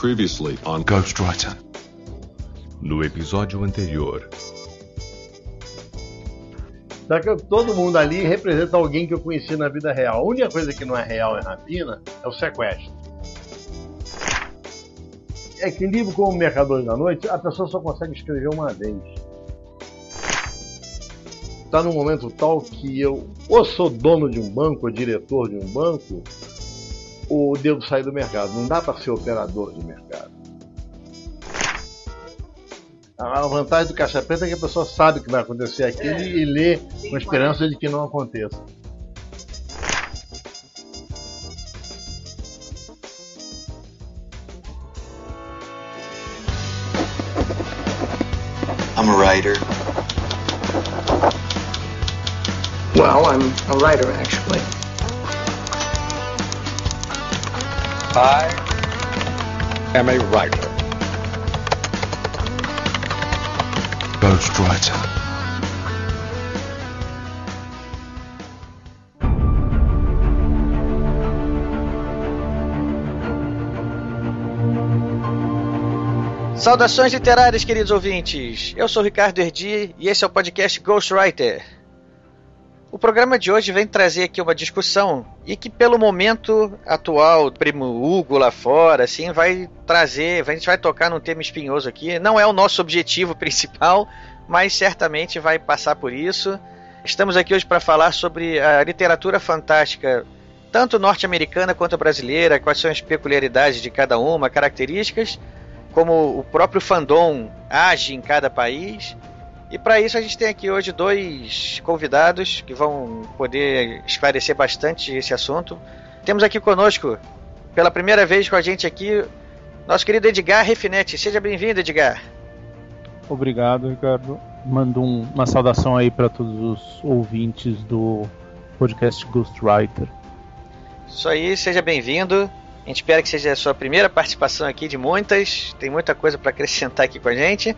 Previously on Ghostwriter. No episódio anterior. Daqui, todo mundo ali representa alguém que eu conheci na vida real. A única coisa que não é real em rapina é o sequestro. É que livro como Mercadores da Noite, a pessoa só consegue escrever uma vez. Está num momento tal que eu ou sou dono de um banco, ou diretor de um banco, ou devo sair do mercado. Não dá para ser operador de mercado. A vantagem do caixa preta é que a pessoa sabe o que vai acontecer aquilo é, e lê com esperança de que não aconteça. I'm a writer. Well, I'm a writer actually. I am a writer. Ghostwriter. Saudações literárias, queridos ouvintes. Eu sou Ricardo Erdi e esse é o podcast Ghostwriter. O programa de hoje vem trazer aqui uma discussão e que pelo momento atual, primo Hugo lá fora, assim, vai trazer, a gente vai tocar num tema espinhoso aqui. Não é o nosso objetivo principal, mas certamente vai passar por isso. Estamos aqui hoje para falar sobre a literatura fantástica, tanto norte-americana quanto brasileira, quais são as peculiaridades de cada uma, características, como o próprio fandom age em cada país e para isso a gente tem aqui hoje dois convidados que vão poder esclarecer bastante esse assunto. Temos aqui conosco, pela primeira vez com a gente aqui, nosso querido Edgar Refinetti. Seja bem-vindo, Edgar. Obrigado, Ricardo. Mando um, uma saudação aí para todos os ouvintes do podcast Ghostwriter. Isso aí, seja bem-vindo. A gente espera que seja a sua primeira participação aqui de muitas. Tem muita coisa para acrescentar aqui com a gente.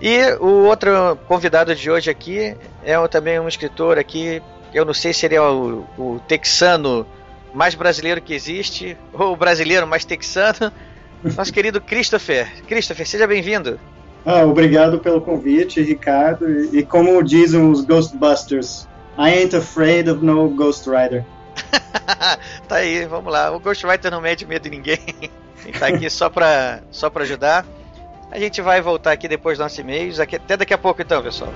E o outro convidado de hoje aqui é também um escritor aqui, eu não sei se ele é o, o texano mais brasileiro que existe, ou o brasileiro mais texano, nosso querido Christopher. Christopher, seja bem-vindo. Ah, obrigado pelo convite, Ricardo. E, como dizem os Ghostbusters, I ain't afraid of no Ghost Rider. tá aí, vamos lá. O Ghost Rider não mede medo de ninguém. Ele tá aqui só pra, só pra ajudar. A gente vai voltar aqui depois dos nossos e-mails. Até daqui a pouco então, pessoal.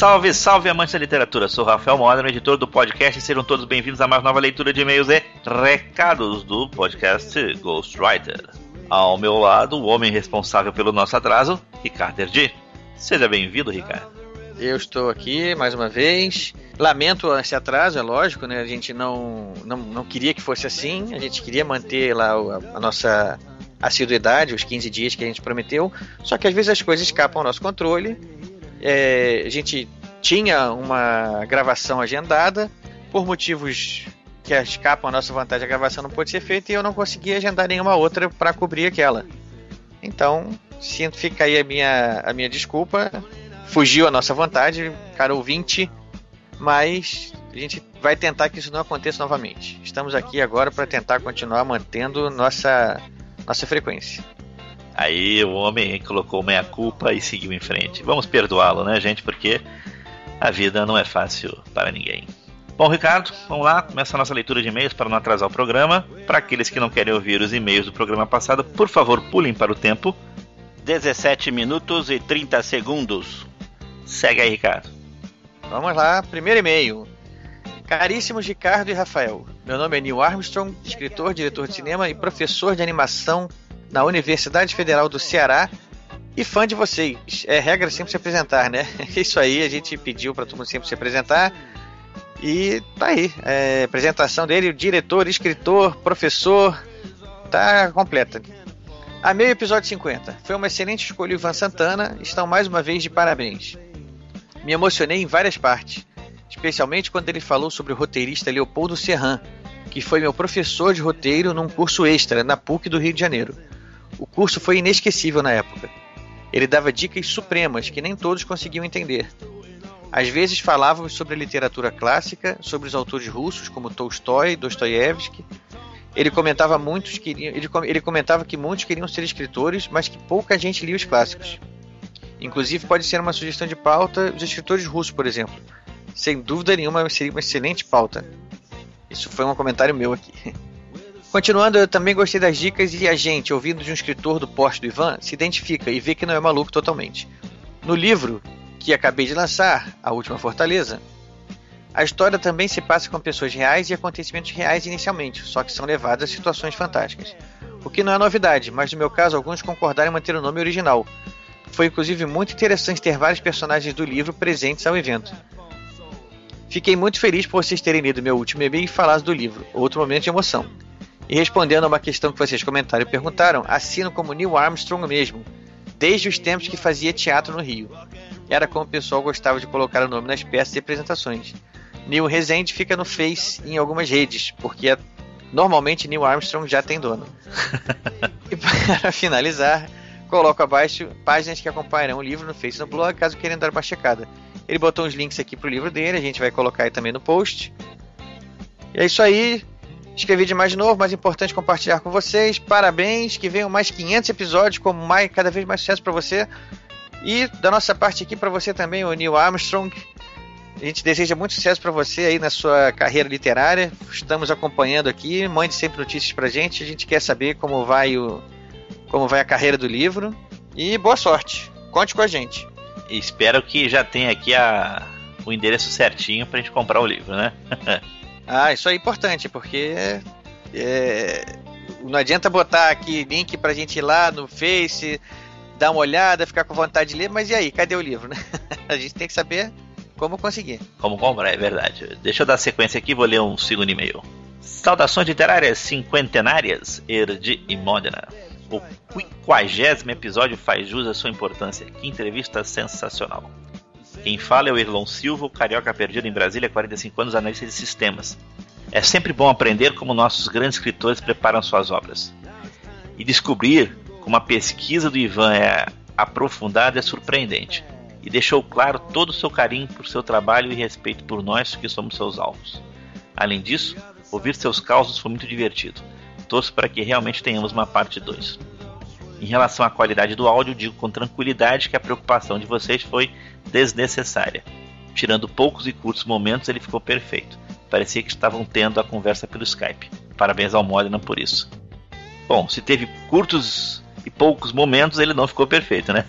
Salve, salve amantes da literatura. Sou Rafael Modern, editor do podcast, e sejam todos bem-vindos a mais nova leitura de e-mails e recados do podcast Ghostwriter. Ao meu lado, o homem responsável pelo nosso atraso, Ricardo Erdi. Seja bem-vindo, Ricardo. Eu estou aqui mais uma vez. Lamento esse atraso, é lógico, né? A gente não, não, não queria que fosse assim. A gente queria manter lá a, a nossa assiduidade, os 15 dias que a gente prometeu. Só que às vezes as coisas escapam ao nosso controle é, a gente tinha uma gravação agendada, por motivos que escapam a nossa vantagem, a gravação não pôde ser feita e eu não consegui agendar nenhuma outra para cobrir aquela. Então, sinto, fica aí a minha, a minha desculpa. Fugiu a nossa vontade, cara ouvinte, mas a gente vai tentar que isso não aconteça novamente. Estamos aqui agora para tentar continuar mantendo nossa, nossa frequência. Aí o homem colocou meia culpa e seguiu em frente. Vamos perdoá-lo, né, gente? Porque a vida não é fácil para ninguém. Bom, Ricardo, vamos lá, começa a nossa leitura de e-mails para não atrasar o programa. Para aqueles que não querem ouvir os e-mails do programa passado, por favor, pulem para o tempo. 17 minutos e 30 segundos. Segue aí, Ricardo. Vamos lá, primeiro e-mail. Caríssimos Ricardo e Rafael, meu nome é Neil Armstrong, escritor, diretor de cinema e professor de animação na Universidade Federal do Ceará e fã de vocês. É regra sempre se apresentar, né? Isso aí a gente pediu para todo mundo sempre se apresentar. E tá aí, é, apresentação dele, diretor, escritor, professor, tá completa. Amei o episódio 50. Foi uma excelente escolha, Ivan Santana. Estão mais uma vez de parabéns. Me emocionei em várias partes, especialmente quando ele falou sobre o roteirista Leopoldo Serran, que foi meu professor de roteiro num curso extra na PUC do Rio de Janeiro. O curso foi inesquecível na época. Ele dava dicas supremas que nem todos conseguiam entender. Às vezes falávamos sobre literatura clássica, sobre os autores russos como Tolstói, Dostoiévski. Ele comentava muitos queriam, ele, ele comentava que muitos queriam ser escritores, mas que pouca gente lia os clássicos. Inclusive pode ser uma sugestão de pauta os escritores russos, por exemplo. Sem dúvida nenhuma seria uma excelente pauta. Isso foi um comentário meu aqui. Continuando, eu também gostei das dicas e a gente, ouvindo de um escritor do porte do Ivan, se identifica e vê que não é maluco totalmente. No livro, que acabei de lançar, A Última Fortaleza, a história também se passa com pessoas reais e acontecimentos reais inicialmente, só que são levadas a situações fantásticas. O que não é novidade, mas no meu caso alguns concordaram em manter o nome original. Foi inclusive muito interessante ter vários personagens do livro presentes ao evento. Fiquei muito feliz por vocês terem lido meu último e-mail e falado do livro, outro momento de emoção. E respondendo a uma questão que vocês comentaram e perguntaram, assino como Neil Armstrong mesmo, desde os tempos que fazia teatro no Rio. Era como o pessoal gostava de colocar o nome nas peças e apresentações. Neil Rezende fica no Face em algumas redes, porque é, normalmente Neil Armstrong já tem dono. e para finalizar, coloco abaixo páginas que acompanharão o livro no Face e no blog, caso queiram dar uma checada. Ele botou uns links aqui pro livro dele, a gente vai colocar aí também no post. E é isso aí. Escrevi demais de novo, mas é importante compartilhar com vocês. Parabéns, que venham mais 500 episódios com mais, cada vez mais sucesso para você. E da nossa parte aqui para você também, o Neil Armstrong. A gente deseja muito sucesso para você aí na sua carreira literária. Estamos acompanhando aqui. Mande sempre notícias pra gente. A gente quer saber como vai o como vai a carreira do livro. E boa sorte. Conte com a gente. Espero que já tenha aqui a, o endereço certinho pra gente comprar o livro, né? Ah, isso é importante, porque é, não adianta botar aqui link pra gente ir lá no Face, dar uma olhada, ficar com vontade de ler, mas e aí, cadê o livro, né? A gente tem que saber como conseguir. Como comprar, é verdade. Deixa eu dar sequência aqui, vou ler um segundo e-mail. Saudações literárias cinquentenárias, Erdi e Modena. O quinquagésimo episódio faz jus à sua importância. Que entrevista sensacional. Quem fala é o Irlon Silva, o carioca perdido em Brasília há 45 anos, analista de sistemas. É sempre bom aprender como nossos grandes escritores preparam suas obras. E descobrir como a pesquisa do Ivan é aprofundada é surpreendente. E deixou claro todo o seu carinho por seu trabalho e respeito por nós que somos seus alvos. Além disso, ouvir seus causos foi muito divertido. Torço para que realmente tenhamos uma parte 2. Em relação à qualidade do áudio, digo com tranquilidade que a preocupação de vocês foi desnecessária. Tirando poucos e curtos momentos, ele ficou perfeito. Parecia que estavam tendo a conversa pelo Skype. Parabéns ao Modena por isso. Bom, se teve curtos e poucos momentos, ele não ficou perfeito, né?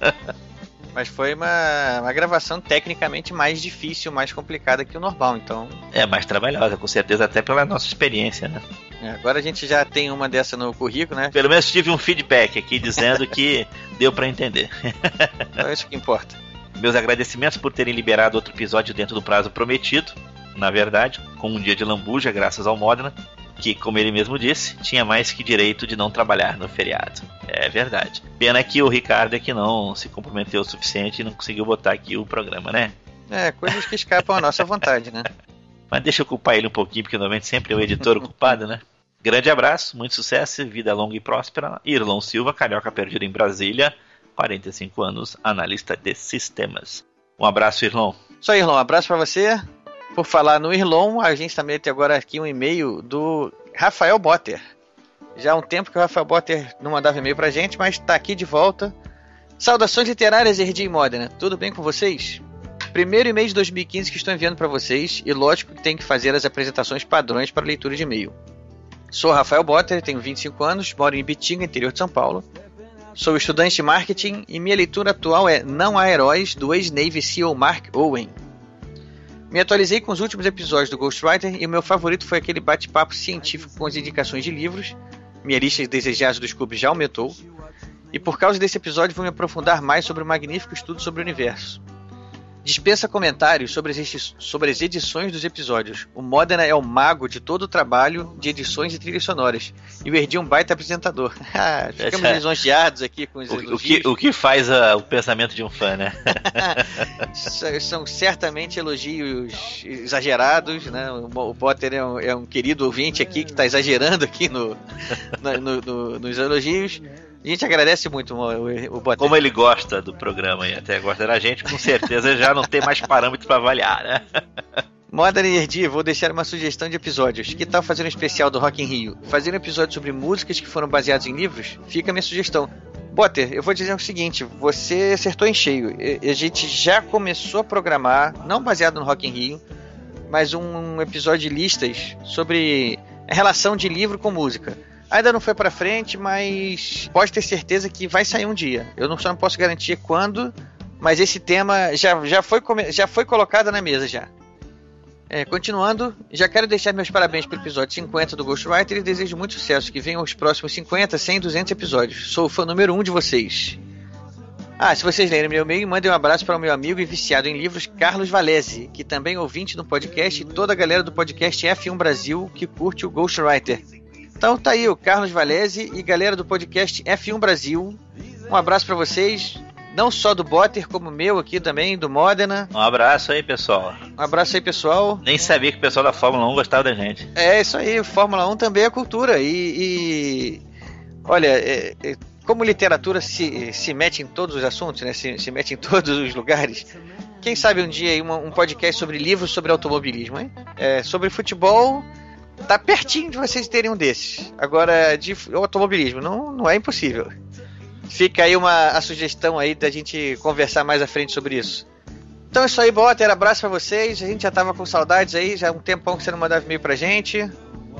Mas foi uma, uma gravação tecnicamente mais difícil, mais complicada que o normal, então. É, mais trabalhosa, com certeza, até pela nossa experiência, né? É, agora a gente já tem uma dessa no currículo, né? Pelo menos tive um feedback aqui dizendo que deu para entender. é isso que importa. Meus agradecimentos por terem liberado outro episódio dentro do prazo prometido, na verdade, com um dia de lambuja, graças ao Modena, que, como ele mesmo disse, tinha mais que direito de não trabalhar no feriado. É verdade. Pena que o Ricardo é que não se comprometeu o suficiente e não conseguiu botar aqui o programa, né? É, coisas que escapam à nossa vontade, né? Mas deixa eu culpar ele um pouquinho, porque normalmente sempre é o editor culpado, né? Grande abraço, muito sucesso, vida longa e próspera. Irlão Silva, carioca perdido em Brasília, 45 anos, analista de sistemas. Um abraço, Irlão. Só Irlão, um abraço para você. Por falar no Irlon, a gente também tem agora aqui um e-mail do Rafael Botter. Já há um tempo que o Rafael Botter não mandava e-mail pra gente, mas está aqui de volta. Saudações literárias, Erdi e Modena. Tudo bem com vocês? Primeiro e-mail de 2015 que estou enviando para vocês, e lógico que tem que fazer as apresentações padrões para leitura de e-mail. Sou Rafael Botter, tenho 25 anos, moro em Bitinga, interior de São Paulo. Sou estudante de marketing e minha leitura atual é Não Há Heróis, do ex-Navy SEAL Mark Owen. Me atualizei com os últimos episódios do Ghostwriter e o meu favorito foi aquele bate-papo científico com as indicações de livros. Minha lista de desejados do Scooby já aumentou. E por causa desse episódio vou me aprofundar mais sobre o magnífico estudo sobre o universo. Dispensa comentários sobre as, sobre as edições dos episódios. O Modena é o mago de todo o trabalho de edições e trilhas sonoras. E o Erdi é um baita apresentador. Ah, ficamos É. lisonjeados aqui com os O, o elogios. que, o que faz a- o pensamento de um fã, né? São- certamente elogios exagerados, né? O o Potter é um, é um querido ouvinte aqui que está exagerando aqui no, no- no- nos elogios. A gente agradece muito o, o. Como ele gosta do programa e até gosta da gente, com certeza já não tem mais parâmetros para avaliar, né? Modern Energy, vou deixar uma sugestão de episódios. Que tal fazer um especial do Rock in Rio? Fazer um episódio sobre músicas que foram baseadas em livros? Fica a minha sugestão. Potter, eu vou dizer o seguinte, você acertou em cheio. A gente já começou a programar, não baseado no Rock in Rio, mas um episódio de listas sobre a relação de livro com música. Ainda não foi pra frente, mas pode ter certeza que vai sair um dia. Eu não, só não posso garantir quando, mas esse tema já, já, foi, já foi colocado na mesa já. É, continuando, já quero deixar meus parabéns pelo episódio 50 do Ghostwriter e desejo muito sucesso, que venham os próximos 50, 100, 200 episódios. Sou o fã número 1 um de vocês. Ah, se vocês lerem meu e-mail, mandem um abraço para o meu amigo e viciado em livros, Carlos Valese, que também é ouvinte no podcast, e toda a galera do podcast F1 Brasil que curte o Ghostwriter. Então tá aí o Carlos Valese e galera do podcast F1 Brasil. Um abraço para vocês, não só do Botter, como meu aqui também, do Modena. Um abraço aí, pessoal. Um abraço aí, pessoal. Nem sabia que o pessoal da Fórmula 1 gostava da gente. É isso aí, Fórmula 1 também é cultura. E. e- olha, é- é- como literatura se, se mete em todos os assuntos, né? Se, se mete em todos os lugares. Quem sabe um dia aí uma- um podcast sobre livros sobre automobilismo, hein? É, sobre futebol, tá pertinho de vocês terem um desses. Agora, de f- automobilismo, não, não é impossível. Fica aí uma a sugestão aí da gente conversar mais à frente sobre isso. Então é isso aí, Botter. Abraço pra vocês. A gente já tava com saudades aí, já há um tempão que você não mandava e-mail pra gente.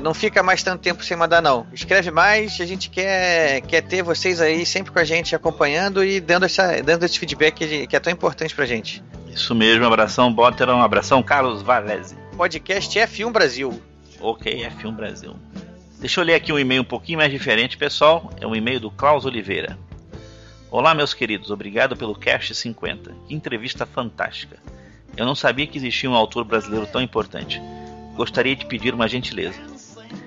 Não fica mais tanto tempo sem mandar, não. Escreve mais, a gente quer, quer ter vocês aí sempre com a gente acompanhando e dando, essa, dando esse feedback que, que é tão importante pra gente. Isso mesmo, um abração, Botter, um abração, Carlos Valese. Podcast F1 Brasil. Ok, F1 Brasil. Deixa eu ler aqui um e-mail um pouquinho mais diferente, pessoal. É um e-mail do Klaus Oliveira. Olá, meus queridos, obrigado pelo Cast 50. Que entrevista fantástica. Eu não sabia que existia um autor brasileiro tão importante. Gostaria de pedir uma gentileza.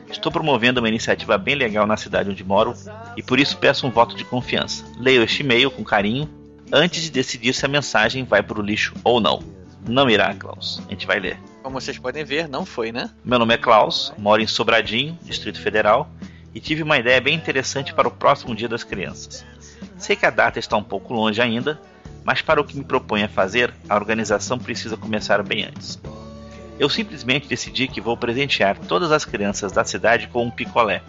Estou promovendo uma iniciativa bem legal na cidade onde moro e por isso peço um voto de confiança. Leio este e-mail com carinho antes de decidir se a mensagem vai para o lixo ou não. Não irá, Klaus. A gente vai ler. Como vocês podem ver, não foi, né? Meu nome é Klaus, moro em Sobradinho, Distrito Federal, e tive uma ideia bem interessante para o próximo Dia das Crianças. Sei que a data está um pouco longe ainda, mas para o que me proponho a fazer, a organização precisa começar bem antes. Eu simplesmente decidi que vou presentear todas as crianças da cidade com um picolé.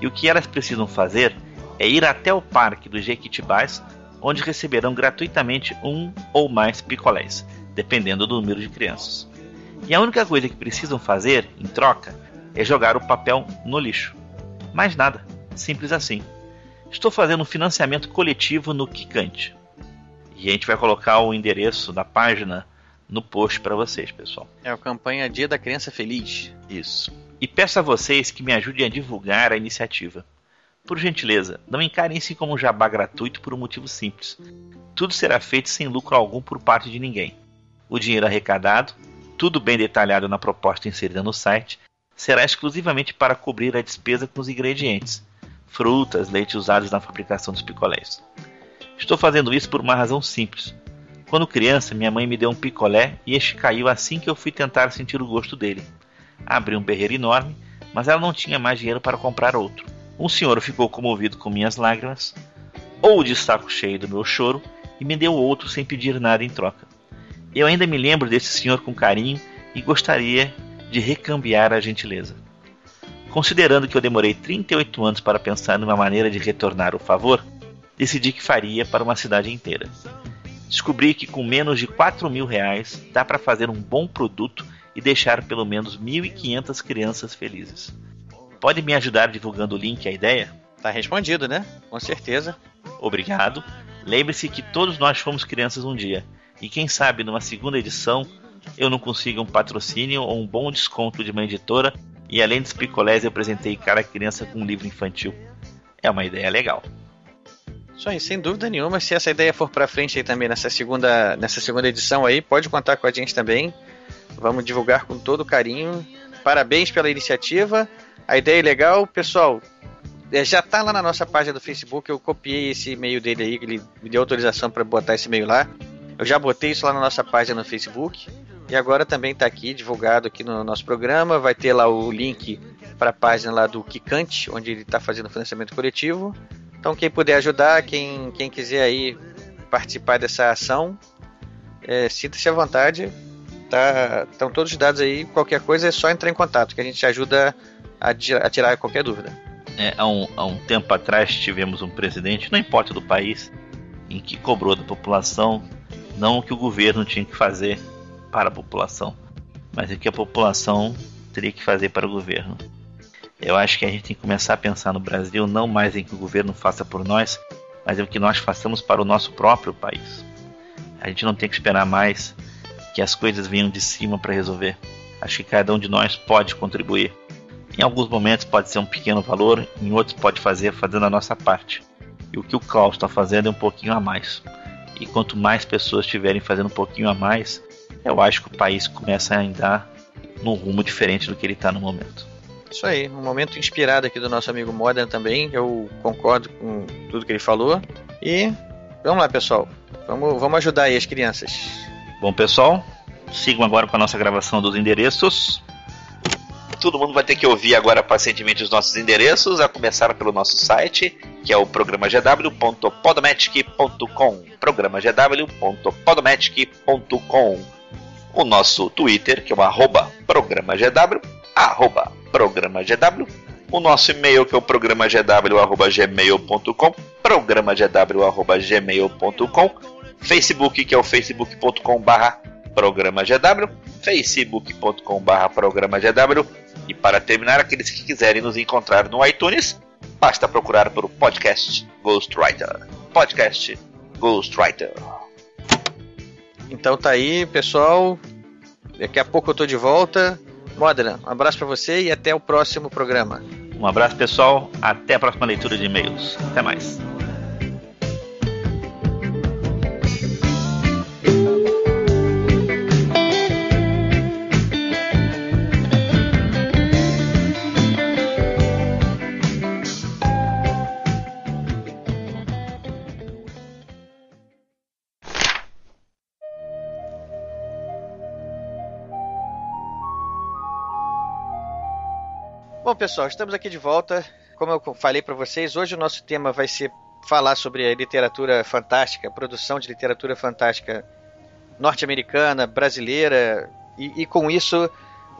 E o que elas precisam fazer é ir até o Parque dos Jequitibás, onde receberão gratuitamente um ou mais picolés, dependendo do número de crianças. E a única coisa que precisam fazer, em troca, é jogar o papel no lixo. Mais nada, simples assim. Estou fazendo um financiamento coletivo no Kikante. E a gente vai colocar o endereço da página no post para vocês, pessoal. É a campanha Dia da Criança Feliz. Isso. E peço a vocês que me ajudem a divulgar a iniciativa. Por gentileza, não encarem isso como um jabá gratuito por um motivo simples. Tudo será feito sem lucro algum por parte de ninguém. O dinheiro arrecadado, tudo bem detalhado na proposta inserida no site, será exclusivamente para cobrir a despesa com os ingredientes, frutas, leite usados na fabricação dos picolés. Estou fazendo isso por uma razão simples. Quando criança, minha mãe me deu um picolé e este caiu assim que eu fui tentar sentir o gosto dele. Abri um berreiro enorme, mas ela não tinha mais dinheiro para comprar outro. Um senhor ficou comovido com minhas lágrimas, ou de saco cheio do meu choro, e me deu outro sem pedir nada em troca. Eu ainda me lembro desse senhor com carinho e gostaria de recambiar a gentileza. Considerando que eu demorei 38 anos para pensar numa maneira de retornar o favor, decidi que faria para uma cidade inteira. Descobri que com menos de 4 mil reais dá para fazer um bom produto e deixar pelo menos 1.500 crianças felizes. Pode me ajudar divulgando o link e a ideia? Tá respondido, né? Com certeza. Obrigado. Lembre-se que todos nós fomos crianças um dia. E quem sabe numa segunda edição eu não consiga um patrocínio ou um bom desconto de uma editora e além dos picolés eu apresentei cada criança com um livro infantil. É uma ideia legal. Isso aí, sem dúvida nenhuma. Se essa ideia for para frente aí também nessa segunda, nessa segunda edição aí, pode contar com a gente também. Vamos divulgar com todo carinho. Parabéns pela iniciativa. A ideia é legal, pessoal. é, Já tá lá na nossa página do Facebook. Eu copiei esse e-mail dele aí, ele me deu autorização para botar esse e-mail lá. Eu já botei isso lá na nossa página no Facebook. E agora também está aqui divulgado aqui no nosso programa. Vai ter lá o link para a página lá do Kikante, onde ele está fazendo financiamento coletivo. Então quem puder ajudar, quem, quem quiser aí participar dessa ação, é, sinta-se à vontade. Tá, estão todos os dados aí. Qualquer coisa é só entrar em contato, que a gente ajuda a, a tirar qualquer dúvida. É, há, um, há um tempo atrás tivemos um presidente, não importa do país, em que cobrou da população não o que o governo tinha que fazer para a população, mas o que a população teria que fazer para o governo. Eu acho que a gente tem que começar a pensar no Brasil não mais em que o governo faça por nós, mas em o que nós façamos para o nosso próprio país. A gente não tem que esperar mais que as coisas venham de cima para resolver. Acho que cada um de nós pode contribuir. Em alguns momentos pode ser um pequeno valor, em outros pode fazer fazendo a nossa parte. E o que o Klaus está fazendo é um pouquinho a mais. E quanto mais pessoas estiverem fazendo um pouquinho a mais, eu acho que o país começa a andar num rumo diferente do que ele está no momento. Isso aí, um momento inspirado aqui do nosso amigo Modern também. Eu concordo com tudo que ele falou. E vamos lá, pessoal. Vamos, vamos ajudar aí as crianças. Bom, pessoal, sigam agora com a nossa gravação dos endereços. Todo mundo vai ter que ouvir agora pacientemente os nossos endereços, a começar pelo nosso site, que é o programagw.podomatic.com. programagw.podomatic.com. O nosso Twitter, que é o arroba programagw, arroba. O nosso e-mail, que é o programagw.gmail.com, programagw.gmail.com. Facebook, que é o facebook.com barra programa GW, facebook.com barra programa GW e para terminar, aqueles que quiserem nos encontrar no iTunes, basta procurar por podcast Ghostwriter. Podcast Ghostwriter. Então tá aí, pessoal. Daqui a pouco eu tô de volta. Modern, um abraço pra você e até o próximo programa. Um abraço pessoal, até a próxima leitura de e-mails. Até mais. Bom, pessoal, estamos aqui de volta. Como eu falei para vocês, hoje o nosso tema vai ser falar sobre a literatura fantástica, produção de literatura fantástica norte-americana, brasileira, e, e, com isso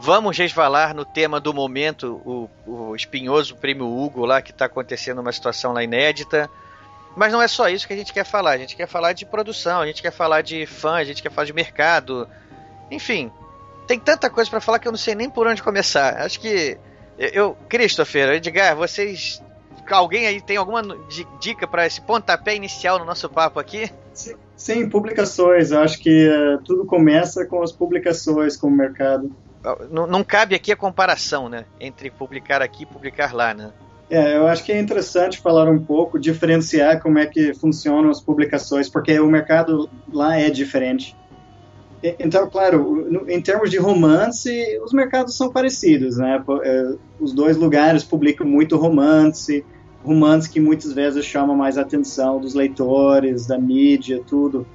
vamos resvalar no tema do momento, o, o espinhoso prêmio Hugo lá, que está acontecendo uma situação lá inédita. Mas não é só isso que a gente quer falar, a gente quer falar de produção, a gente quer falar de fã, a gente quer falar de mercado, enfim, tem tanta coisa para falar que eu não sei nem por onde começar. Acho que eu, Christopher, Edgar, vocês. Alguém aí tem alguma dica para esse pontapé inicial no nosso papo aqui? Sim, sim publicações. Eu acho que uh, tudo começa com as publicações, com o mercado. Não, não, cabe aqui a comparação, né? Entre publicar aqui e publicar lá, né? É, eu acho que é interessante falar um pouco, diferenciar como é que funcionam as publicações, porque o mercado lá é diferente. Então, claro, em termos de romance, os mercados são parecidos, né? Os dois lugares publicam muito romance, romance que muitas vezes chama mais atenção dos leitores, da mídia, tudo.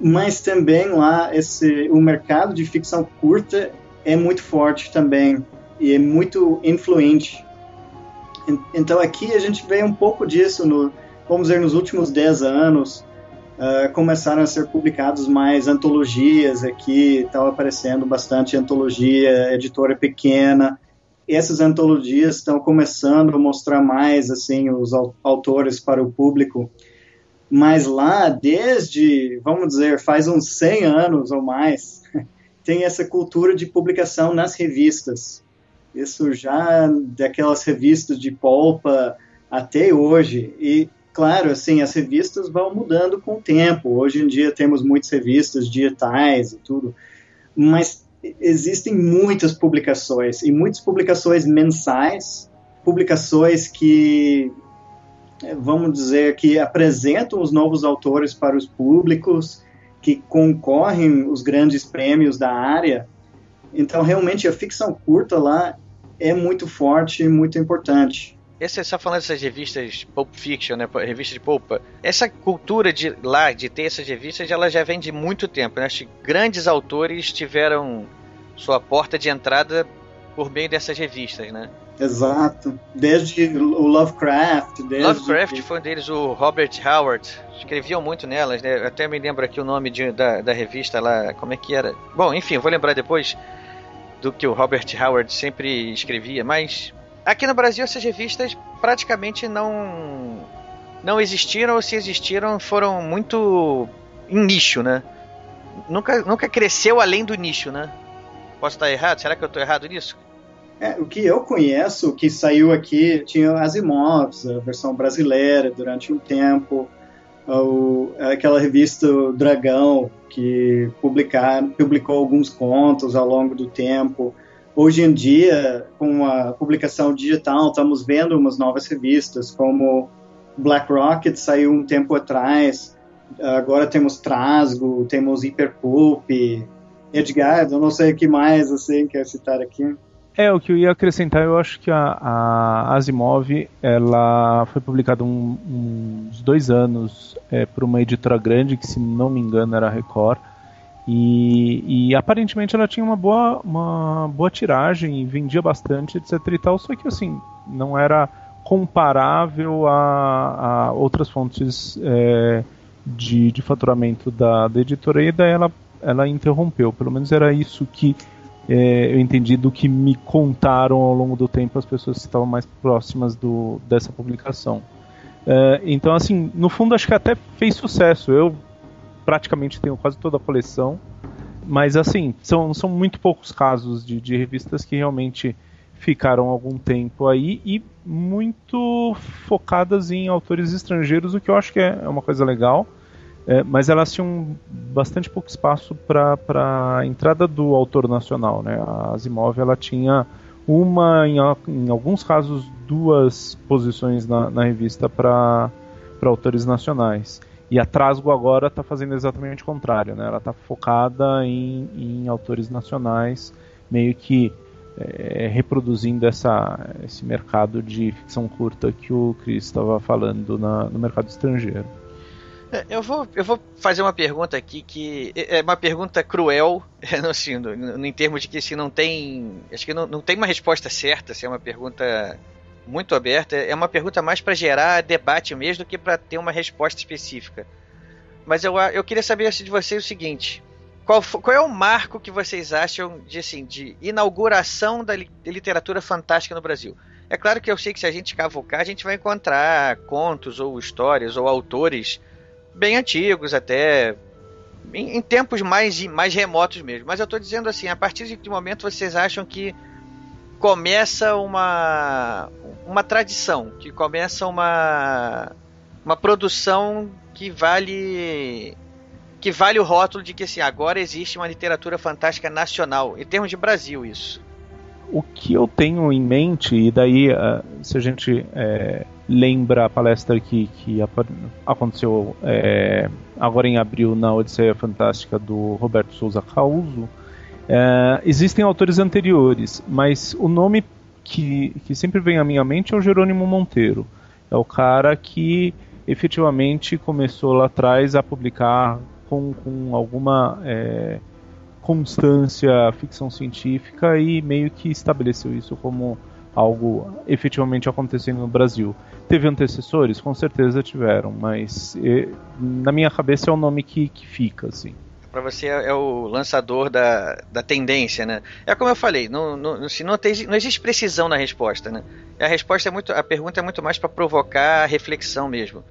Mas também lá esse o mercado de ficção curta é muito forte também e é muito influente. Então aqui a gente vê um pouco disso no, vamos dizer, nos últimos 10 anos. Uh, começaram a ser publicados mais antologias aqui, estava aparecendo bastante antologia, editora pequena. Essas antologias estão começando a mostrar mais assim os autores para o público. Mas lá, desde, vamos dizer, faz uns 100 anos ou mais, tem essa cultura de publicação nas revistas. Isso já daquelas revistas de polpa até hoje. E claro, assim, as revistas vão mudando com o tempo. Hoje em dia temos muitas revistas digitais e tudo, mas existem muitas publicações e muitas publicações mensais, publicações que é, vamos dizer, que apresentam os novos autores para os públicos, que concorrem os grandes prêmios da área. Então, realmente, a ficção curta lá é muito forte e muito importante. Esse, só falando dessas revistas Pulp Fiction, né, revista de polpa, essa cultura de lá, de ter essas revistas, ela já vem de muito tempo. Né? Acho que grandes autores tiveram sua porta de entrada por meio dessas revistas, né? Exato. Desde o Lovecraft. Desde... Lovecraft foi um deles, o Robert Howard. Escreviam muito nelas, né? Eu até me lembro aqui o nome de, da, da revista lá, como é que era. Bom, enfim, vou lembrar depois do que o Robert Howard sempre escrevia, mas aqui no Brasil essas revistas praticamente não não existiram ou se existiram foram muito em nicho, né? Nunca, nunca cresceu além do nicho, né? Posso estar errado? Será que eu estou errado nisso? É, o que eu conheço, que saiu aqui, tinha Asimovs, a versão brasileira, durante um tempo, o, aquela revista Dragão, que publicar, publicou alguns contos ao longo do tempo. Hoje em dia, com a publicação digital, estamos vendo umas novas revistas, como Black Rocket saiu um tempo atrás, agora temos Trasgo, temos Hyperpulp, Edgar, eu não sei o que mais assim quer citar aqui. É, o que eu ia acrescentar, eu acho que a, a Asimov, ela foi publicada um, uns dois anos é, por uma editora grande, que se não me engano era a Record, e, e, aparentemente ela tinha uma boa, uma boa tiragem, vendia bastante, etc e tal, só que assim, não era comparável a, a outras fontes é, de, de faturamento da, da editora, e daí ela, ela interrompeu, pelo menos era isso que é, eu entendi do que me contaram ao longo do tempo as pessoas que estavam mais próximas do, dessa publicação. É, então, assim, no fundo acho que até fez sucesso. Eu praticamente tenho quase toda a coleção, mas assim, são, são muito poucos casos de, de revistas que realmente ficaram algum tempo aí e muito focadas em autores estrangeiros, o que eu acho que é, é uma coisa legal. É, mas elas tinham bastante pouco espaço para a entrada do autor nacional. Né? A Asimov ela tinha uma, em, em alguns casos, duas posições na, na revista para autores nacionais. E a Trasgo agora está fazendo exatamente o contrário. Né? Ela está focada em, em autores nacionais, meio que é, reproduzindo essa, esse mercado de ficção curta que o Chris estava falando na, no mercado estrangeiro. É, eu vou, eu vou fazer uma pergunta aqui que é, é uma pergunta cruel, assim, no, no, em termos de que se não tem. Acho que não, não tem uma resposta certa, se é uma pergunta muito aberta. É uma pergunta mais para gerar debate mesmo do que para ter uma resposta específica. Mas eu, eu queria saber de vocês o seguinte: qual, qual é o marco que vocês acham de, assim, de inauguração da literatura fantástica no Brasil? É claro que eu sei que se a gente cavocar, a gente vai encontrar contos ou histórias ou autores bem antigos até, em, em, tempos mais, mais remotos mesmo. Mas eu estou dizendo assim, a partir de que momento vocês acham que começa uma, uma tradição, que começa uma, uma produção que vale que vale o rótulo de que assim, agora existe uma literatura fantástica nacional, em termos de Brasil isso. O que eu tenho em mente, e daí uh, se a gente é, lembra a palestra que, que aconteceu é, agora em abril na Odisseia Fantástica do Roberto Souza Causo. É, existem autores anteriores, mas o nome que, que sempre vem à minha mente é o Jerônimo Monteiro. É o cara que efetivamente começou lá atrás a publicar com, com alguma é, constância ficção científica e meio que estabeleceu isso como algo efetivamente acontecendo no Brasil. Teve antecessores? Com certeza tiveram, mas e, na minha cabeça é o nome que, que fica, assim. Para você é, é o lançador da, da tendência, né? É como eu falei, não, não, se não, tem, não existe precisão na resposta, né? A resposta é muito, a pergunta é muito mais para provocar reflexão mesmo.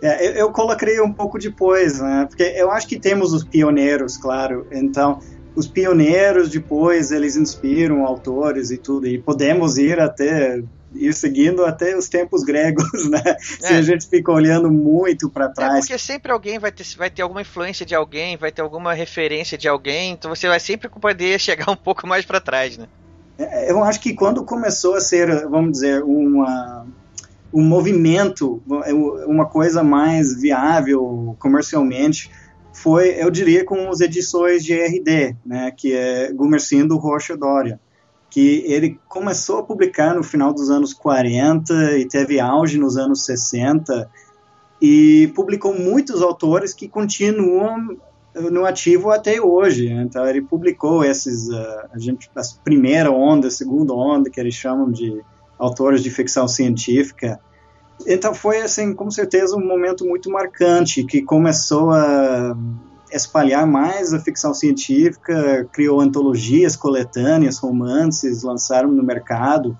É, eu, eu coloquei um pouco depois, né? Porque eu acho que temos os pioneiros, claro. Então, os pioneiros depois eles inspiram autores e tudo e podemos ir até ir seguindo até os tempos gregos, né? É. Se a gente fica olhando muito para é, trás. É porque sempre alguém vai ter, vai ter alguma influência de alguém, vai ter alguma referência de alguém, então você vai sempre poder chegar um pouco mais para trás, né? É, eu acho que quando começou a ser, vamos dizer, uma o movimento, é uma coisa mais viável comercialmente, foi, eu diria, com as edições de RD, né, que é Gumercindo Rocha Dória, que ele começou a publicar no final dos anos 40 e teve auge nos anos 60 e publicou muitos autores que continuam no ativo até hoje. Então ele publicou esses uh, a gente a primeira onda, segunda onda que eles chamam de autores de ficção científica. Então foi assim, com certeza um momento muito marcante que começou a espalhar mais a ficção científica, criou antologias coletâneas, romances, lançaram no mercado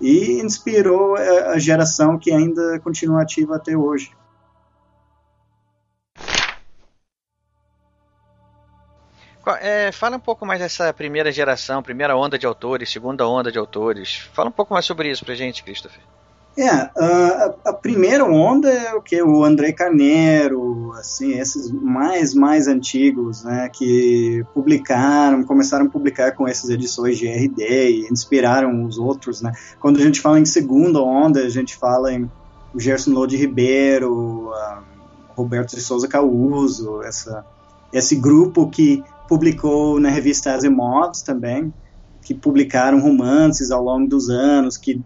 e inspirou a geração que ainda continua ativa até hoje. É, fala um pouco mais dessa primeira geração, primeira onda de autores, segunda onda de autores. Fala um pouco mais sobre isso pra gente, Christopher. É, a, a, primeira onda é o que o André Carneiro, assim, esses mais mais antigos, né, que publicaram, começaram a publicar com essas edições de RD e inspiraram os outros, né. Quando a gente fala em segunda onda, a gente fala em Gerson Lode Ribeiro, Roberto de Souza Causo, essa esse grupo que publicou na revista Asimovs também, que publicaram romances ao longo dos anos, que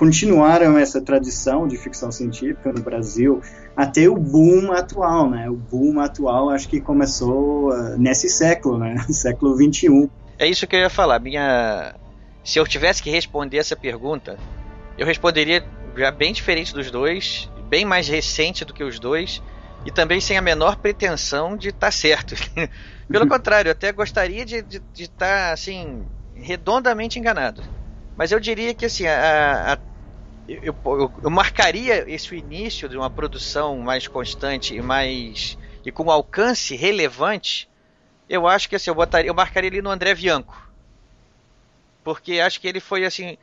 continuaram essa tradição de ficção científica no Brasil até o boom atual, né? O boom atual acho que começou uh, nesse século, né? século 21. É isso que eu ia falar. Minha, se eu tivesse que responder essa pergunta, eu responderia já bem diferente dos dois, bem mais recente do que os dois e também sem a menor pretensão de estar tá certo. Pelo contrário, até gostaria de estar, tá, assim, redondamente enganado. Mas eu diria que, assim, a, a, eu, eu, eu, marcaria esse início de uma produção mais constante e mais e com alcance relevante. Eu acho que assim, eu botaria, eu marcaria ele no André Bianco, porque acho que ele foi assim.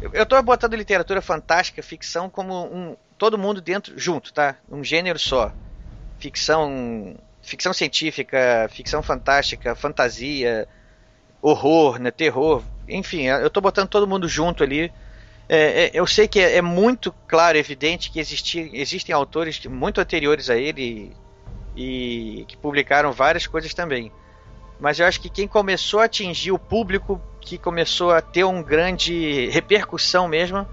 Eu estou botando literatura fantástica, ficção como um todo mundo dentro junto, tá? Um gênero só. Ficção ficção científica, ficção fantástica, fantasia, horror, né, terror, enfim, eu tô botando todo mundo junto ali. É, é, eu sei que é, é, muito claro, evidente que existem autores muito anteriores a ele e, e que publicaram várias coisas também. Mas eu acho que quem começou a atingir o público, que começou a ter um grande repercussão mesmo,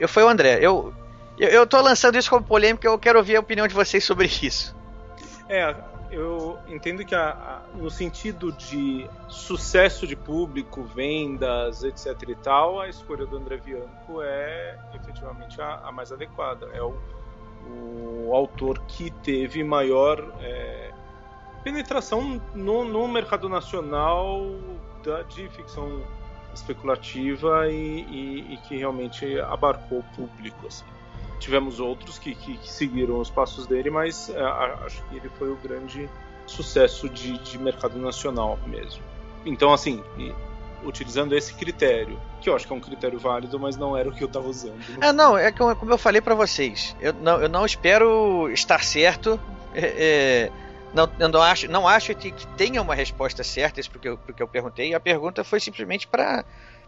eu, foi o André. Eu, eu, eu lançando isso como polêmica, eu quero ouvir a opinião de vocês sobre isso. É, eu entendo que a, a, no sentido de sucesso de público, vendas, etc e tal, a escolha do André Bianco é efetivamente a, a mais adequada. É o, o, autor que teve maior é, penetração no, no, mercado nacional da, de ficção especulativa e, e, e que realmente abarcou o público. Assim tivemos outros que, que, que, seguiram os passos dele, mas é, acho que ele foi o grande sucesso de, de mercado nacional mesmo. Então, assim, utilizando esse critério, que eu acho que é um critério válido, mas não era o que eu estava usando. É, não, é como eu falei para vocês, eu não, eu não espero estar certo. É, é, não, eu não acho, não acho que tenha uma resposta certa, isso porque eu, porque eu perguntei. A pergunta foi simplesmente para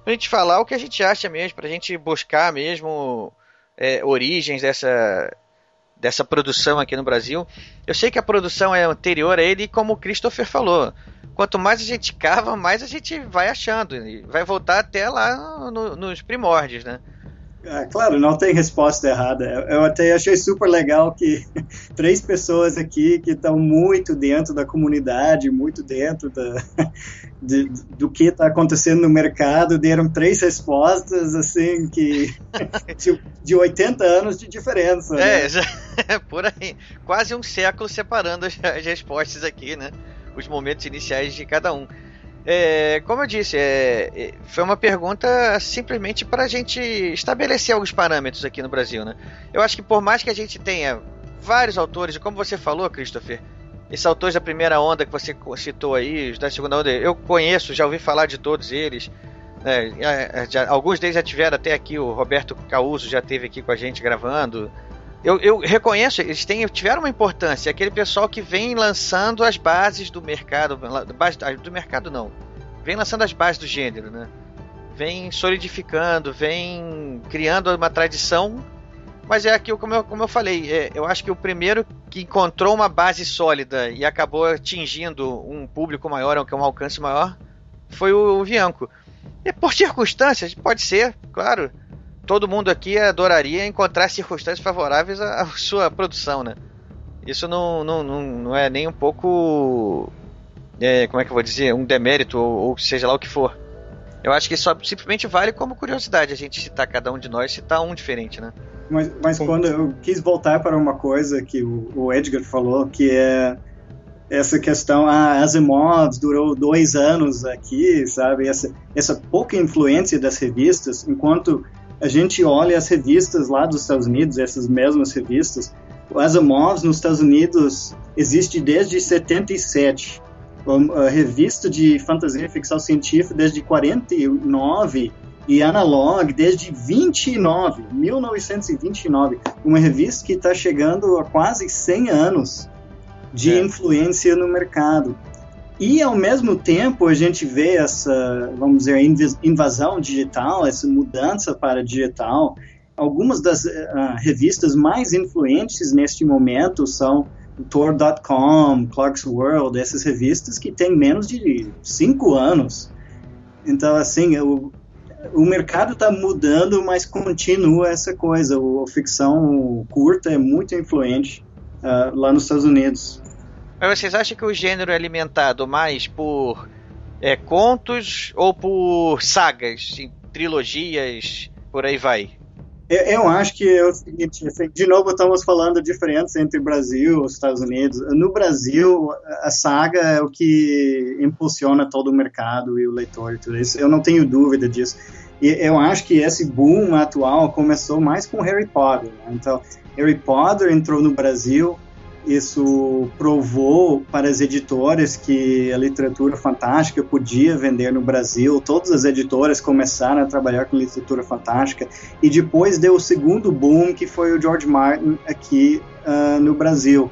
a gente falar o que a gente acha mesmo, para a gente buscar mesmo é, origens dessa, dessa produção aqui no Brasil. Eu sei que a produção é anterior a ele, e como o Christopher falou, quanto mais a gente cava, mais a gente vai achando, e vai voltar até lá no, nos primórdios, né? É, claro, não tem resposta errada. Eu até achei super legal que três pessoas aqui que estão muito dentro da comunidade, muito dentro da, de, do que está acontecendo no mercado, deram três respostas, assim, que de, de 80 anos de diferença. É, né? já, por aí. Quase um século separando as, as respostas aqui, né? Os momentos iniciais de cada um. É, como eu disse, é, é foi uma pergunta simplesmente para a gente estabelecer alguns parâmetros aqui no Brasil, né? Eu acho que por mais que a gente tenha vários autores, como você falou, Christopher, esses autores da primeira onda que você citou aí, da segunda onda, eu conheço, já ouvi falar de todos eles. É, já, alguns deles já tiveram até aqui, o Roberto Causo já esteve aqui com a gente gravando. Eu, eu, reconheço, eles têm, tiveram uma importância. Aquele pessoal que vem lançando as bases do mercado. Do mercado não. Vem lançando as bases do gênero, né? vem solidificando, vem criando uma tradição. Mas é aquilo, como eu, como eu falei, é, eu acho que o primeiro que encontrou uma base sólida e acabou atingindo um público maior, um alcance maior, foi o, o Vianco. E por circunstâncias, pode ser, claro. Todo mundo aqui adoraria encontrar circunstâncias favoráveis à, à sua produção, né? Isso não, não, não, não é nem um pouco. É, como é que eu vou dizer? Um demérito, ou, ou seja lá o que for. Eu acho que só simplesmente vale como curiosidade a gente citar cada um de nós, citar um diferente, né? Mas, mas quando eu quis voltar para uma coisa que o, o Edgar falou, que é essa questão, ah, Asimov durou dois anos aqui, sabe? Essa, essa pouca influência das revistas, enquanto a gente olha as revistas lá dos Estados Unidos, essas mesmas revistas, o Asimov nos Estados Unidos existe desde 77 a revista de fantasia e ficção científica desde 49 e Analog desde 29, 1929, uma revista que está chegando a quase 100 anos de é. influência no mercado. E ao mesmo tempo a gente vê essa, vamos dizer, invasão digital, essa mudança para digital. Algumas das uh, revistas mais influentes neste momento são Tor.com, Clark's World, essas revistas que têm menos de cinco anos. Então, assim, o, o mercado está mudando, mas continua essa coisa. a ficção curta é muito influente uh, lá nos Estados Unidos. Mas vocês acham que o gênero é alimentado mais por é, contos ou por sagas, trilogias, por aí vai? Eu, eu, acho que é o seguinte, assim, de novo estamos falando diferença entre Brasil e os Estados Unidos. No Brasil, a saga é o que impulsiona todo o mercado e o leitor e tudo isso. Eu não tenho dúvida disso. E eu acho que esse boom atual começou mais com Harry Potter. Né? Então, Harry Potter entrou no Brasil isso provou para as editoras que a literatura fantástica podia vender no Brasil. Todas as editoras começaram a trabalhar com literatura fantástica e depois deu o segundo boom que foi o George Martin aqui uh, no Brasil,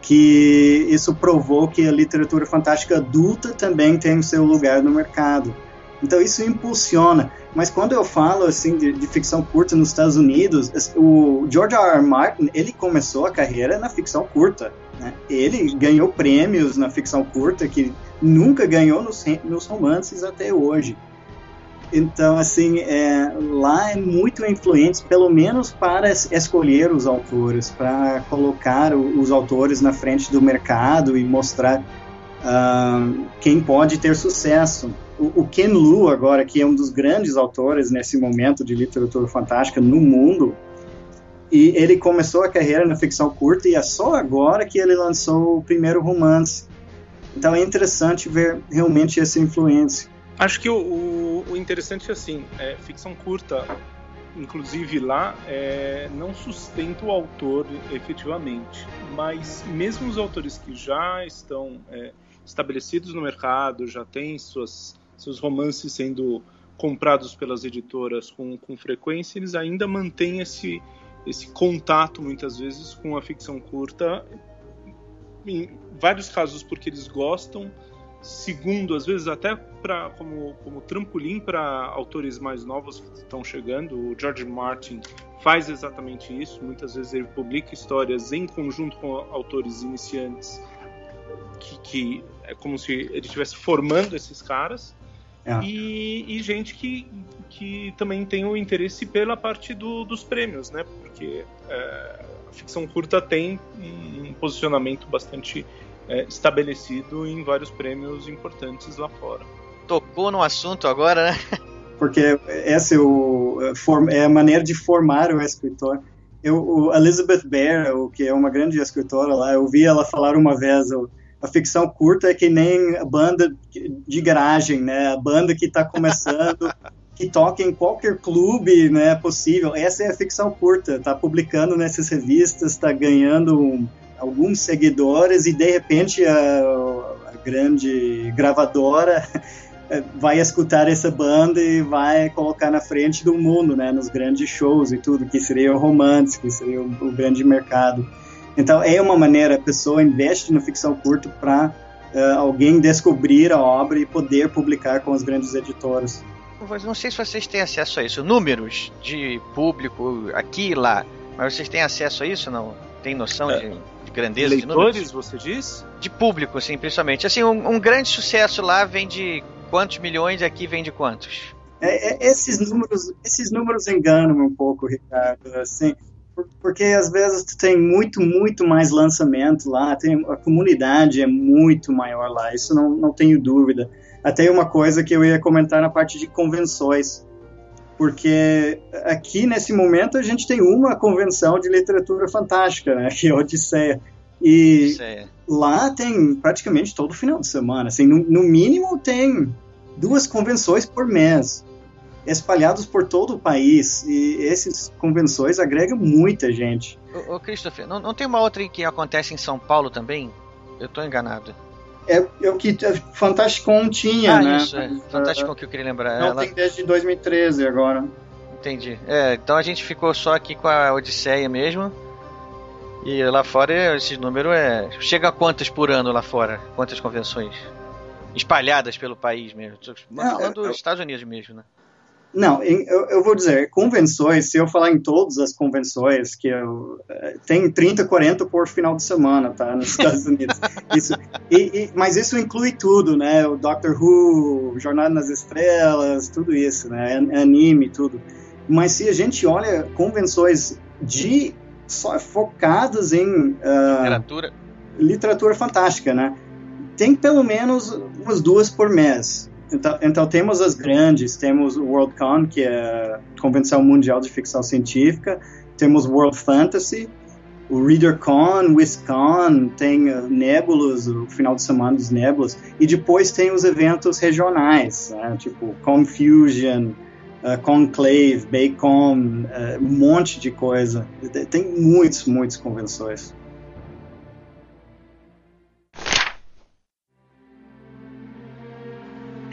que isso provou que a literatura fantástica adulta também tem o seu lugar no mercado. Então isso impulsiona. Mas quando eu falo assim de, de, ficção curta nos Estados Unidos, o George R. R. Martin ele começou a carreira na ficção curta. Né? Ele ganhou prêmios na ficção curta que nunca ganhou nos, nos romances até hoje. Então, assim, é, lá é muito influente, pelo menos para escolher os autores, para colocar os autores na frente do mercado e mostrar uh, quem pode ter sucesso o, Ken Liu agora, que é um dos grandes autores nesse momento de literatura fantástica no mundo, e ele começou a carreira na ficção curta e é só agora que ele lançou o primeiro romance. Então é interessante ver realmente essa influência. Acho que o, o, o interessante é assim, é, ficção curta, inclusive lá, é, não sustenta o autor efetivamente, mas mesmo os autores que já estão é, estabelecidos no mercado, já têm suas seus romances sendo comprados pelas editoras com, com frequência, eles ainda mantêm esse, esse contato, muitas vezes, com a ficção curta, em vários casos porque eles gostam, segundo, às vezes até pra, como, como trampolim para autores mais novos que estão chegando. O George Martin faz exatamente isso, muitas vezes ele publica histórias em conjunto com autores iniciantes, que, que é como se ele estivesse formando esses caras é. E, e, gente que, que também tem o interesse pela parte do, dos prêmios, né? Porque é, a ficção curta tem um posicionamento bastante é, estabelecido em vários prêmios importantes lá fora. Tocou no assunto agora, né? Porque essa é, o, é a maneira de formar o escritor. Eu, o Elizabeth Bear, que é uma grande escritora lá, eu vi ela falar uma vez, eu, a ficção curta é que nem a banda de garagem, né? A banda que está começando, que toca em qualquer clube, né? Possível. Essa é a ficção curta. Está publicando nessas revistas, está ganhando um, alguns seguidores e de repente a, a grande gravadora vai escutar essa banda e vai colocar na frente do mundo, né? Nos grandes shows e tudo, que seria o romance, que seria o, o grande mercado. Então é uma maneira, a pessoa investe na ficção curta para uh, eh, alguém descobrir a obra e poder publicar com as grandes editoras. não sei se vocês têm acesso a isso, números de público aqui e lá, mas vocês têm acesso a isso não? Tem noção é. de, de, grandeza de números? Leitores, você diz? De público, assim, principalmente. Assim, um, um grande sucesso lá vem de quantos milhões e aqui vem de quantos? É, é, esses números, esses números enganam um pouco, Ricardo. Assim, porque às vezes tu tem muito, muito mais lançamento lá, tem, a comunidade é muito maior lá, isso não, não tenho dúvida. Até uma coisa que eu ia comentar na parte de convenções, porque aqui nesse momento a gente tem uma convenção de literatura fantástica, né, que é a Odisseia. E Odisseia. lá tem praticamente todo final de semana, assim, no, no mínimo tem duas convenções por mês espalhados por todo o país e essas convenções agregam muita gente. Ô, ô Christopher, não, não tem uma outra que acontece em São Paulo também? Eu estou enganado. É, é o que Fantasticon tinha, ah, né? isso, é. Fantasticon que eu queria lembrar. Não, Ela... tem desde 2013 agora. Entendi. É, então a gente ficou só aqui com a Odisseia mesmo. E lá fora esse número é. Chega a quantas por ano lá fora? Quantas convenções? Espalhadas pelo país mesmo. Não, falando dos Estados Unidos mesmo, né? Não, eu, eu, vou dizer, convenções, se eu falar em todas as convenções, que eu, eh, tem 30, 40 por final de semana, tá, nos Estados Unidos. Isso, e, e, mas isso inclui tudo, né, o Doctor Who, Jornada nas Estrelas, tudo isso, né, anime, tudo. Mas se a gente olha convenções de só focadas em uh, literatura, literatura fantástica, né, tem pelo menos umas duas por mês. Então, então, temos as grandes, temos o Worldcon, que é a Convenção Mundial de Ficção Científica, temos World Fantasy, o ReaderCon, WisCon, tem uh, Nebulas, o final de semana dos Nebulas, e depois tem os eventos regionais, né, tipo Confusion, uh, Conclave, Bacon, uh, um monte de coisa. Tem muitas, muitas convenções.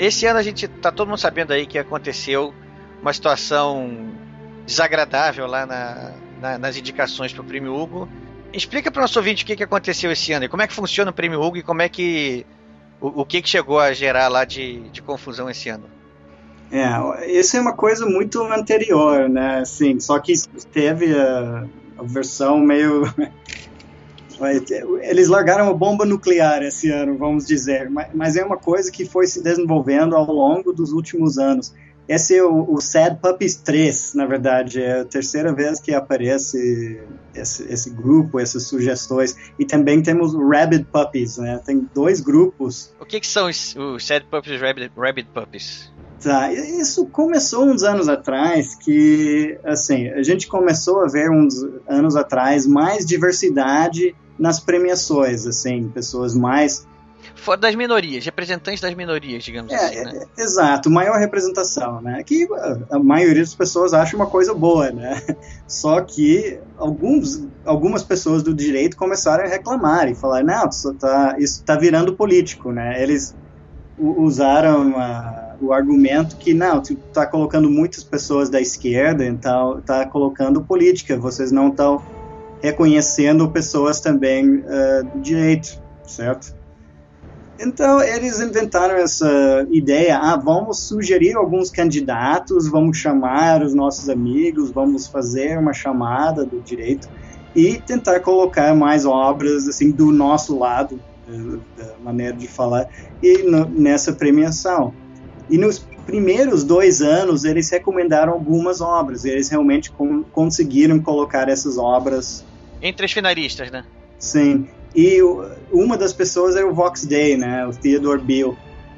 Esse ano a gente tá todo mundo sabendo aí que aconteceu uma situação desagradável lá na, na, nas indicações para o Prêmio Hugo. Explica para o nosso ouvinte o que, que aconteceu esse ano e como é que funciona o Prêmio Hugo e como é que o, o que, que chegou a gerar lá de, de confusão esse ano. É, isso é uma coisa muito anterior, né? Assim, só que teve a, a versão meio eles largaram uma bomba nuclear esse ano, vamos dizer, mas é uma coisa que foi se desenvolvendo ao longo dos últimos anos. Esse é o, o Sad Puppies 3, na verdade, é a terceira vez que aparece esse, esse grupo, essas sugestões. E também temos o Rabbit Puppies, né? Tem dois grupos. O que, que são os, os Sad Puppies e Rabbit, Rabbit Puppies? Tá, isso começou uns anos atrás, que, assim, a gente começou a ver uns anos atrás mais diversidade nas premiações, assim, pessoas mais Fora das minorias, representantes das minorias, digamos é, assim, né? É, exato, maior representação, né? Que a maioria das pessoas acha uma coisa boa, né? Só que alguns, algumas pessoas do direito começaram a reclamar e falar, não, isso tá, isso tá virando político, né? Eles usaram a, o argumento que, não, tu tá colocando muitas pessoas da esquerda, então tá colocando política, vocês não estão reconhecendo pessoas também uh, do direito, certo? Então eles inventaram essa ideia, ah, vamos sugerir alguns candidatos, vamos chamar os nossos amigos, vamos fazer uma chamada do direito e tentar colocar mais obras assim do nosso lado, da maneira de falar, e no, nessa premiação. E nos primeiros dois anos eles recomendaram algumas obras, eles realmente conseguiram colocar essas obras entre as finalistas, né? Sim. E uma das pessoas é o Vox Day, né? O Theodore Bill,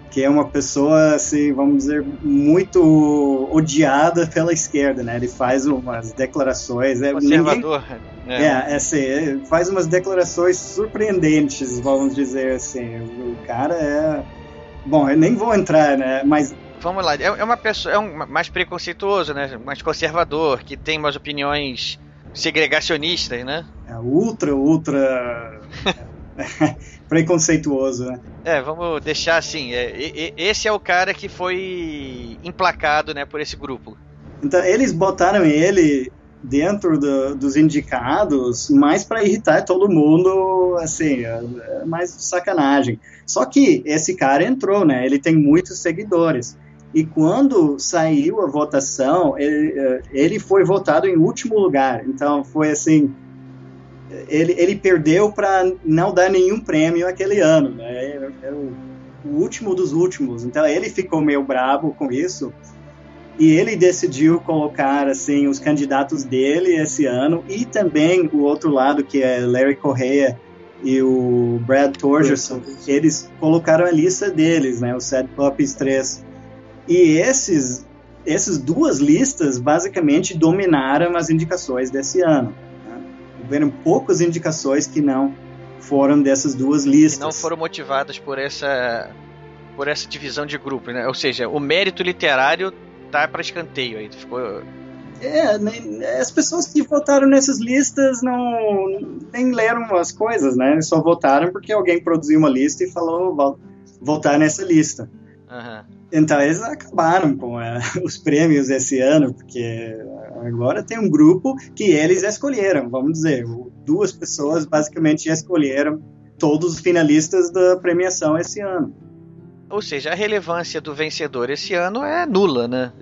que é uma pessoa, assim, vamos dizer, muito odiada pela esquerda, né? Ele faz umas declarações... É, Conservador. Ninguém, é, é assim, faz umas declarações surpreendentes, vamos dizer assim. O cara é... Bom, eu nem vou entrar, né? Mas vamos lá, é, é uma pessoa, é um mais preconceituoso, né? Mais conservador, que tem umas opiniões segregacionistas, né? É ultra, ultra preconceituoso, né? É, vamos deixar assim. É, esse é o cara que foi emplacado, né, por esse grupo. Então eles botaram ele dentro do, dos indicados mais para irritar todo mundo, assim, é, é mais sacanagem. Só que esse cara entrou, né? Ele tem muitos seguidores. E quando saiu a votação, ele, eh, ele foi votado em último lugar. Então foi assim, ele, ele perdeu para não dar nenhum prêmio aquele ano. Né? Era o, o último dos últimos. Então ele ficou meio bravo com isso e ele decidiu colocar assim os candidatos dele esse ano e também o outro lado que é Larry Correia e o Brad Torgerson, eles colocaram a lista deles, né, os Sad Puppies 3. E esses essas duas listas basicamente dominaram as indicações desse ano. Né? Houveram poucas indicações que não foram dessas duas listas. Que não foram motivadas por essa por essa divisão de grupo, né? Ou seja, o mérito literário tá para escanteio aí. Ficou. É, nem, as pessoas que votaram nessas listas não nem leram as coisas, né? Só votaram porque alguém produziu uma lista e falou votar nessa lista. Uhum. Então eles acabaram com é, os prêmios esse ano, porque agora tem um grupo que eles escolheram, vamos dizer, duas pessoas basicamente escolheram todos os finalistas da premiação esse ano. Ou seja, a relevância do vencedor esse ano é nula, né?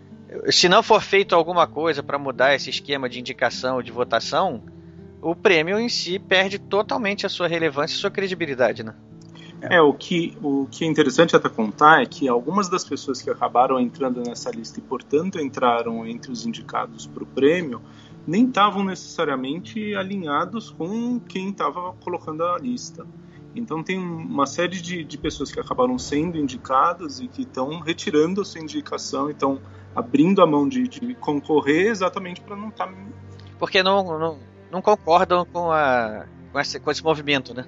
Se não for feito alguma coisa para mudar esse esquema de indicação de votação, o prêmio em si perde totalmente a sua relevância e sua credibilidade, né? É, o que, o que é interessante até contar é que algumas das pessoas que acabaram entrando nessa lista e, portanto, entraram entre os indicados para o prêmio, nem estavam necessariamente alinhados com quem estava colocando a lista. Então tem uma série de, de pessoas que acabaram sendo indicadas e que estão retirando a sua indicação, então abrindo a mão de, de concorrer exatamente para não estar. Tá... Porque não, não, não concordam com, a, com, esse, com esse movimento, né?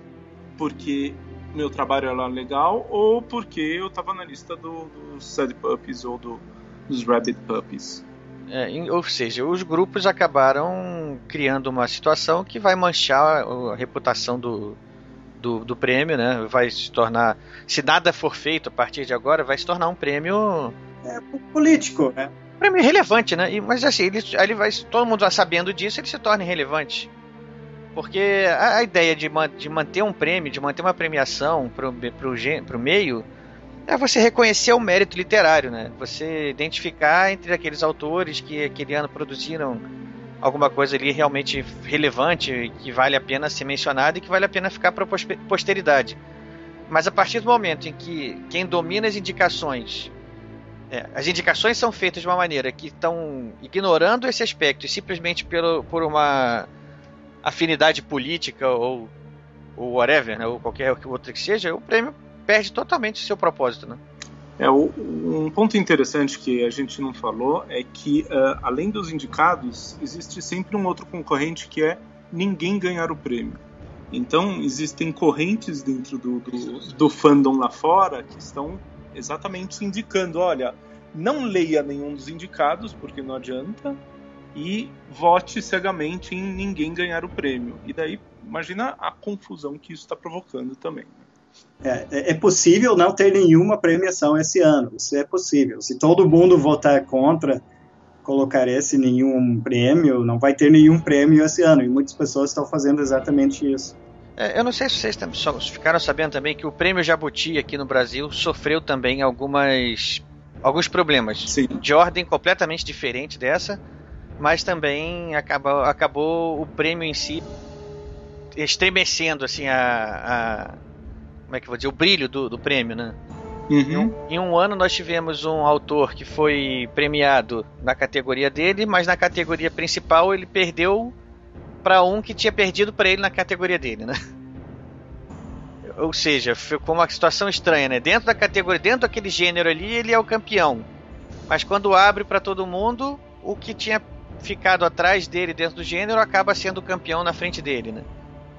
Porque meu trabalho era legal ou porque eu estava na lista do, dos Sad Puppies ou do, dos Rabbit Puppies. É, ou seja, os grupos acabaram criando uma situação que vai manchar a reputação do, do, do prêmio, né? Vai se tornar, se nada for feito a partir de agora, vai se tornar um prêmio é, político, né? Um prêmio relevante, né? E, mas assim, ele, ele vai, todo mundo vai sabendo disso, ele se torna irrelevante. Porque a, a ideia de, de manter um prêmio, de manter uma premiação pro, pro, pro meio, é você reconhecer o mérito literário, né? Você identificar entre aqueles autores que aquele ano produziram alguma coisa ali realmente relevante, que vale a pena ser mencionado e que vale a pena ficar para posteridade. Mas a partir do momento em que quem domina as indicações, é, as indicações são feitas de uma maneira que estão ignorando esse aspecto e simplesmente pelo, por uma afinidade política ou, ou whatever, né, ou qualquer outra que seja, o prêmio perde totalmente o seu propósito, né? É, um ponto interessante que a gente não falou é que, uh, além dos indicados, existe sempre um outro concorrente que é ninguém ganhar o prêmio. Então, existem correntes dentro do, do, do fandom lá fora que estão exatamente indicando: olha, não leia nenhum dos indicados, porque não adianta, e vote cegamente em ninguém ganhar o prêmio. E daí, imagina a confusão que isso está provocando também. Né? É, é, é possível não ter nenhuma premiação esse ano. Isso é possível. Se todo mundo votar contra colocar esse nenhum prêmio, não vai ter nenhum prêmio esse ano. E muitas pessoas estão fazendo exatamente isso. É, eu não sei se vocês ficaram sabendo também que o prêmio Jabuti aqui no Brasil sofreu também algumas alguns problemas Sim. de ordem completamente diferente dessa, mas também acabou, acabou o prêmio em si estremecendo assim a, a como é que eu vou dizer, o brilho do, do prêmio, né? Uhum. Em, um, em, um, ano nós tivemos um autor que foi premiado na categoria dele, mas na categoria principal ele perdeu para um que tinha perdido para ele na categoria dele, né? Ou seja, ficou uma situação estranha, né? Dentro da categoria, dentro daquele gênero ali, ele é o campeão. Mas quando abre para todo mundo, o que tinha ficado atrás dele dentro do gênero acaba sendo campeão na frente dele, né?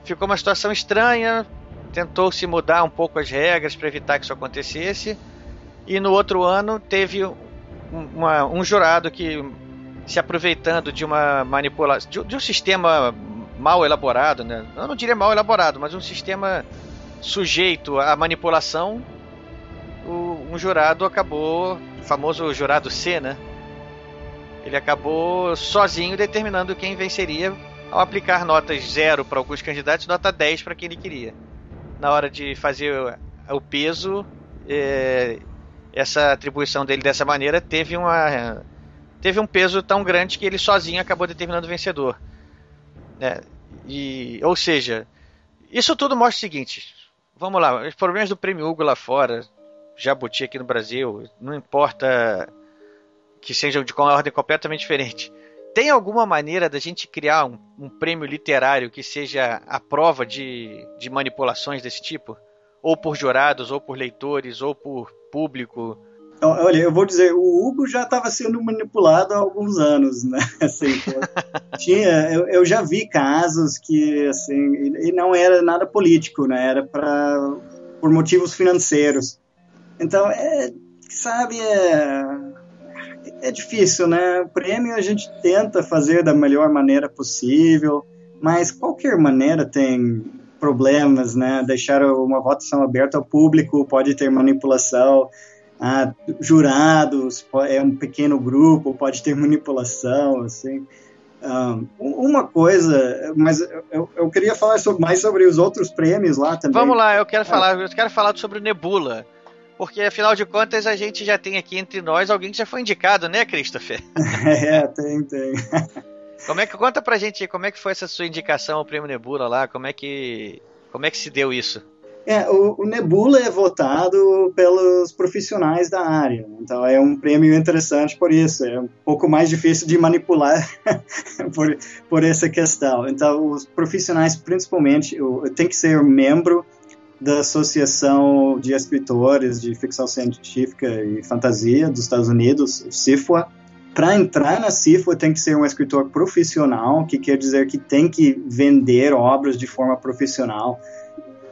Ficou uma situação estranha, tentou se mudar um pouco as regras para evitar que isso acontecesse. E no outro ano teve uma, um jurado que, se aproveitando de uma manipulação, de, de, um sistema mal elaborado, né? eu não diria mal elaborado, mas um sistema sujeito à manipulação, o, um jurado acabou, o famoso jurado C, né? Ele acabou sozinho determinando quem venceria ao aplicar notas zero para alguns candidatos nota 10 para quem ele queria na hora de fazer o peso, é, essa atribuição dele dessa maneira teve uma teve um peso tão grande que ele sozinho acabou determinando o vencedor. Né? E, ou seja, isso tudo mostra o seguinte: vamos lá, os problemas do Prêmio Hugo lá fora, Jabuti aqui no Brasil, não importa que sejam de uma ordem completamente diferente. Tem alguma maneira da gente criar um, um prêmio literário que seja a prova de, de manipulações desse tipo? Ou por jurados, ou por leitores, ou por público? Olha, eu vou dizer, o Hugo já estava sendo manipulado há alguns anos, né? Assim, tinha, eu, eu, já vi casos que, assim, e não era nada político, né? Era para por motivos financeiros. Então, é, sabe, é, é difícil, né? O prêmio a gente tenta fazer da melhor maneira possível, mas qualquer maneira tem problemas, né? Deixar uma votação aberta ao público pode ter manipulação ah, jurados, é um pequeno grupo, pode ter manipulação, assim. Um, uma coisa, mas eu, eu queria falar sobre, mais sobre os outros prêmios lá também. Vamos lá, eu quero falar, eu quero falar sobre o Nebula. Porque afinal de contas a gente já tem aqui entre nós alguém que já foi indicado, né, Christopher? é, tem, tem. Como é que conta pra gente como é que foi essa sua indicação ao Prêmio Nebula lá? Como é que como é que se deu isso? É, o, o, Nebula é votado pelos profissionais da área, então é um prêmio interessante por isso, é um pouco mais difícil de manipular por, por essa questão. Então, os profissionais, principalmente, tem que ser membro da Associação de Escritores de Ficção Científica e Fantasia dos Estados Unidos, CIFA. Para entrar na CIFA, tem que ser um escritor profissional, que quer dizer que tem que vender obras de forma profissional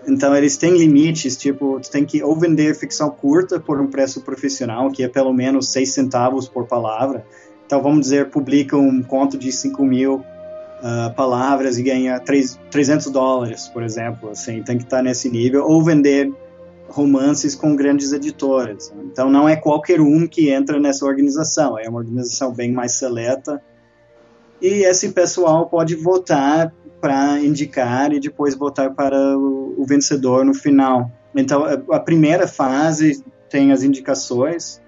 então eles têm limites, tipo, tu tem que ou vender ficção curta por um preço profissional, que é pelo menos 6 centavos por palavra. Então vamos dizer, publica um conto de 5 mil uh, palavras e ganha 3, 300 dólares, por exemplo. Assim, tem que estar nesse nível. Ou vender romances com grandes editoras. Então não é qualquer um que entra nessa organização, é uma organização bem mais seleta. E esse pessoal pode votar para indicar e depois votar para o, o, vencedor no final. Então, a, a, primeira fase tem as indicações,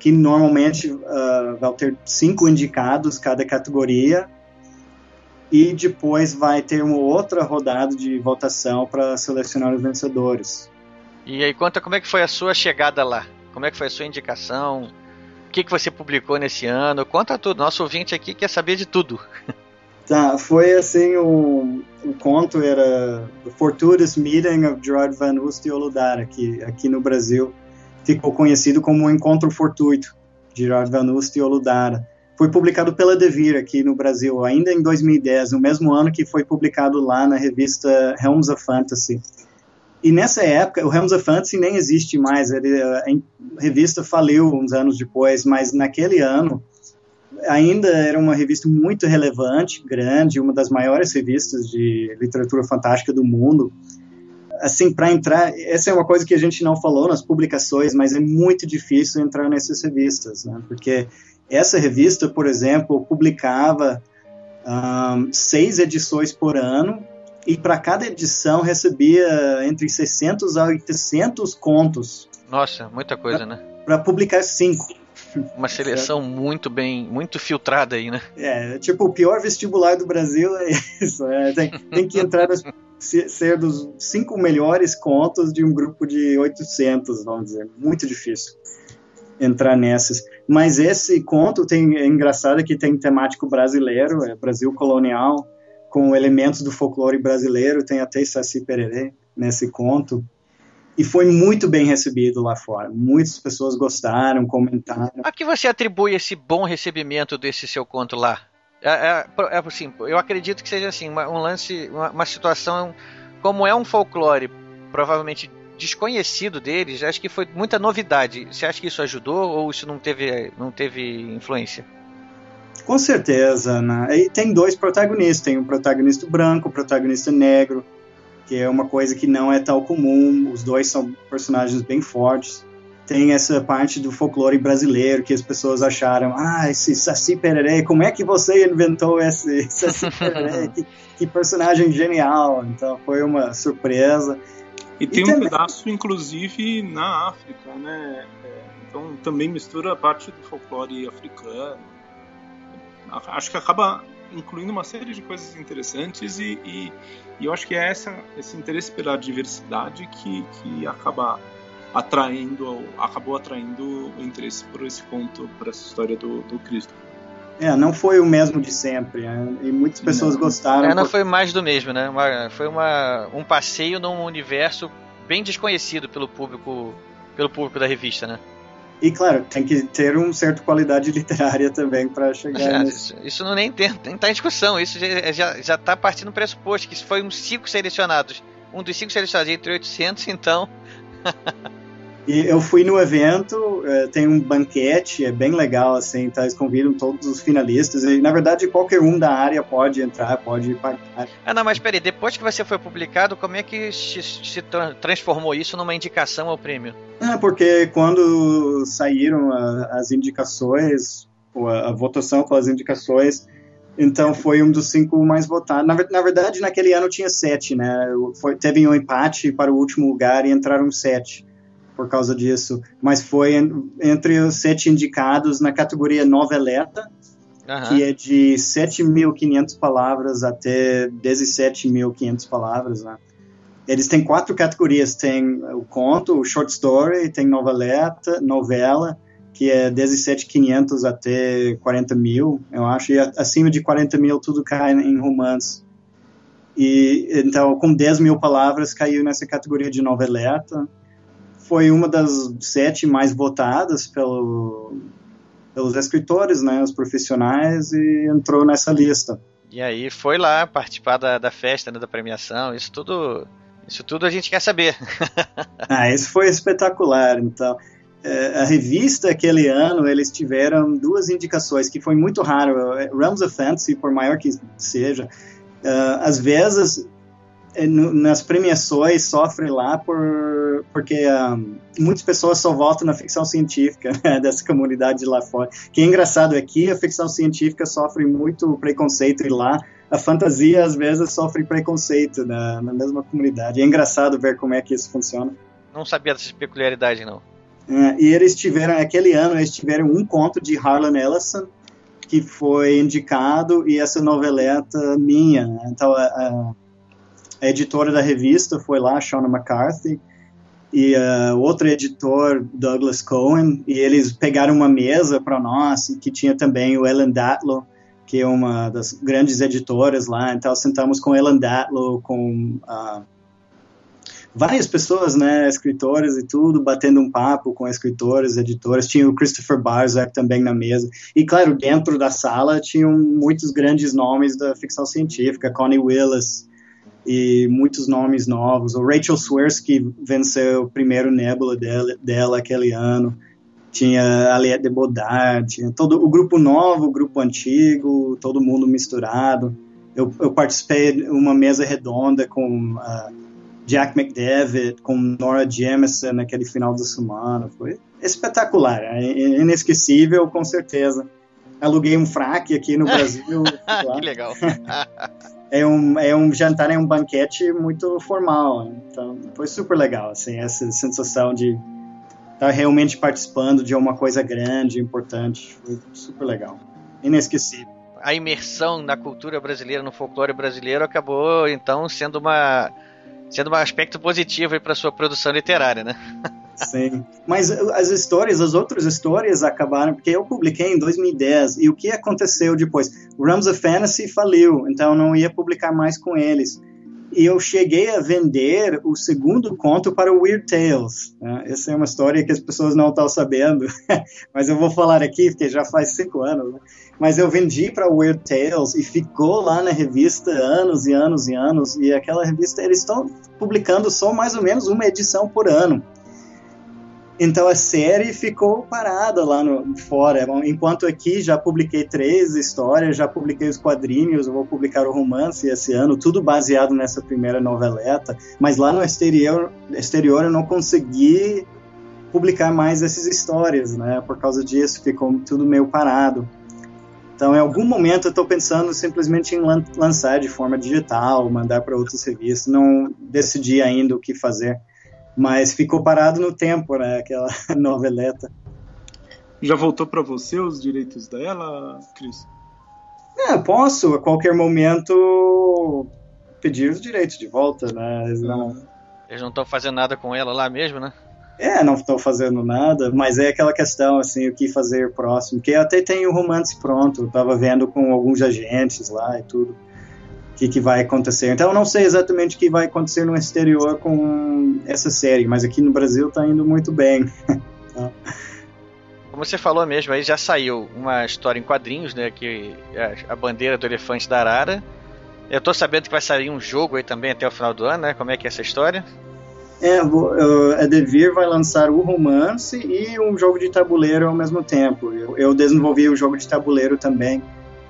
que normalmente uh, vai ter cinco indicados cada categoria, e depois vai ter uma outra rodada de votação para selecionar os vencedores. E aí, conta como é que foi a sua chegada lá? Como é que foi a sua indicação? O que, que você publicou nesse ano? Conta tudo. Nosso ouvinte aqui quer saber de tudo. Tá, foi assim, o, o conto era The Fortuitous Meeting of Gerard Van Oost e Oludara, que aqui no Brasil ficou conhecido como o Encontro Fortuito, de Gerard Van Oost e Oludara. Foi publicado pela Devir aqui no Brasil, ainda em 2010, no mesmo ano que foi publicado lá na revista Realms of Fantasy. E nessa época, o Realms of Fantasy nem existe mais, ele, a revista faliu uns anos depois, mas naquele ano ainda era uma revista muito relevante, grande, uma das maiores revistas de literatura fantástica do mundo. Assim, para entrar, essa é uma coisa que a gente não falou nas publicações, mas é muito difícil entrar nessas revistas, né? porque essa revista, por exemplo, publicava um, seis edições por ano e para cada edição recebia entre 600 a 800 contos. Nossa, muita coisa, pra, né? Para publicar cinco. Uma seleção muito bem, muito filtrada aí, né? É, tipo, o pior vestibular do Brasil é isso. É, tem, tem, que entrar nos, ser dos cinco melhores contos de um grupo de 800, vamos dizer. Muito difícil entrar nessas. Mas esse conto tem, é engraçado que tem temático brasileiro, é Brasil colonial, com elementos do folclore brasileiro, tem até Saci Pererê nesse conto e foi muito bem recebido lá fora. Muitas pessoas gostaram, comentaram. A que você atribui esse bom recebimento desse seu conto lá? É, é, é assim, eu acredito que seja assim, uma, um lance, uma, uma, situação como é um folclore provavelmente desconhecido deles, acho que foi muita novidade. Você acha que isso ajudou ou isso não teve, não teve influência? Com certeza? E tem dois protagonistas, tem um protagonista branco, um protagonista negro que é uma coisa que não é tão comum. Os dois são personagens bem fortes. Tem essa parte do folclore brasileiro que as pessoas acharam, ah, esse Saci Pererê, como é que você inventou esse Saci Pererê? que, que, personagem genial! Então foi uma surpresa. E tem e um também... pedaço, inclusive, na África, né? É, também mistura parte do folclore africano. Acho que acaba incluindo uma série de coisas interessantes e, e, e eu acho que é essa, esse interesse pela diversidade que, que acaba atraindo, acabou atraindo o interesse por esse conto, por essa história do, do Cristo. É, não foi o mesmo de sempre, né? e muitas pessoas não. gostaram. É, não foi mais do mesmo, né? Uma, foi uma, um passeio num universo bem desconhecido pelo público, pelo público da revista, né? E claro, tem que ter uma certa qualidade literária também para chegar já, nesse... isso, isso, não nem tem, nem tá em discussão, isso já, já, já tá partindo do pressuposto que isso foi uns cinco selecionados. Um dos cinco selecionados entre 800, então... E eu fui no evento, é, tem um banquete, é bem legal, assim, tá? Eles convidam todos os finalistas, e na verdade qualquer um da área pode entrar, pode pagar. Ah, não, mas peraí, depois que você foi publicado, como é que se, se transformou isso numa indicação ao prêmio? É, porque quando saíram a, as indicações, a, a votação com as indicações, então foi um dos cinco mais votados. Na, na, verdade, naquele ano tinha sete, né? Foi, teve um empate para o último lugar e entraram sete por causa disso, mas foi entre os sete indicados na categoria noveleta, uhum. que é de 7.500 palavras até 17.500 palavras, né? Eles têm quatro categorias, tem o conto, o short story, tem noveleta, novela, que é 17.500 até 40 mil, eu acho, e acima de 40 mil tudo cai em romance. E então, com 10 mil palavras, caiu nessa categoria de noveleta foi uma das sete mais votadas pelo, pelos escritores, né, os profissionais, e entrou nessa lista. E aí foi lá participar da, da festa, né, da premiação, isso tudo, isso tudo a gente quer saber. ah, isso foi espetacular, então. É, a revista aquele ano eles tiveram duas indicações que foi muito raro. Realms of Fantasy, por maior que seja, uh, às vezes é, nas premiações sofre lá por porque um, muitas pessoas só votam na ficção científica né, dessa comunidade lá fora. Que é engraçado aqui a ficção científica sofre muito preconceito e lá a fantasia às vezes sofre preconceito na, na mesma comunidade. É engraçado ver como é que isso funciona. Não sabia dessa peculiaridade não. É, e eles tiveram aquele ano eles tiveram um conto de Harlan Ellison que foi indicado e essa noveleta minha. Né? Então a, a a editora da revista foi lá, Shauna McCarthy, e uh, outro editor, Douglas Cohen, e eles pegaram uma mesa para nós, que tinha também o Ellen Datlow, que é uma das grandes editoras lá, então sentamos com Ellen Datlow, com uh, várias pessoas, né, escritores e tudo, batendo um papo com escritores, editores, tinha o Christopher Barzak também na mesa, e claro, dentro da sala tinham muitos grandes nomes da ficção científica, Connie Willis, e muitos nomes novos. O Rachel Swirsky venceu o primeiro Nebula dela, dela aquele ano. Tinha a Aliette de Bodard, tinha todo o grupo novo, o grupo antigo, todo mundo misturado. Eu, eu participei de uma mesa redonda com uh, Jack McDevitt, com Nora Jameson naquele final da semana. Foi espetacular, é inesquecível, com certeza. Aluguei um fraque aqui no Brasil. que legal. é um, é um jantar, é um banquete muito formal. Então, foi super legal, assim, essa sensação de estar tá realmente participando de uma coisa grande, importante. Foi super legal. Inesquecível. A imersão na cultura brasileira, no folclore brasileiro, acabou, então, sendo uma sendo um aspecto positivo para sua produção literária, né? Sim. Mas as histórias, as outras histórias acabaram, porque eu publiquei em 2010, e o que aconteceu depois? O Realms of Fantasy faliu, então não ia publicar mais com eles. E eu cheguei a vender o segundo conto para o Weird Tales. Né? Essa é uma história que as pessoas não estão sabendo, mas eu vou falar aqui, porque já faz cinco anos. Né? Mas eu vendi para o Weird Tales e ficou lá na revista anos e anos e anos. E aquela revista, eles estão publicando só mais ou menos uma edição por ano. Então a série ficou parada lá no, fora. Enquanto aqui já publiquei três histórias, já publiquei os quadrinhos, vou publicar o romance esse ano, tudo baseado nessa primeira noveleta. Mas lá no exterior, exterior eu não consegui publicar mais essas histórias, né? Por causa disso ficou tudo meio parado. Então, em algum momento, eu estou pensando simplesmente em lan lançar de forma digital, mandar para outras revistas. Não decidi ainda o que fazer mas ficou parado no tempo, né, aquela noveleta. Já voltou para você os direitos dela, Cris? É, posso a qualquer momento pedir os direitos de volta, né? Eles não, Eles não estão fazendo nada com ela lá mesmo, né? É, não estou fazendo nada, mas é aquela questão, assim, o que fazer próximo. Que eu até tenho o romance pronto, eu tava vendo com alguns agentes lá e tudo, que, que vai acontecer. Então eu não sei exatamente o que vai acontecer no exterior com essa série, mas aqui no Brasil tá indo muito bem. Como você falou mesmo, aí já saiu uma história em quadrinhos, né? Que é a bandeira do elefante da Arara. Eu tô sabendo que vai sair um jogo aí também até o final do ano, né? Como é que é essa história? É, a Devir vai lançar o romance e um jogo de tabuleiro ao mesmo tempo. Eu, eu desenvolvi o jogo de tabuleiro também.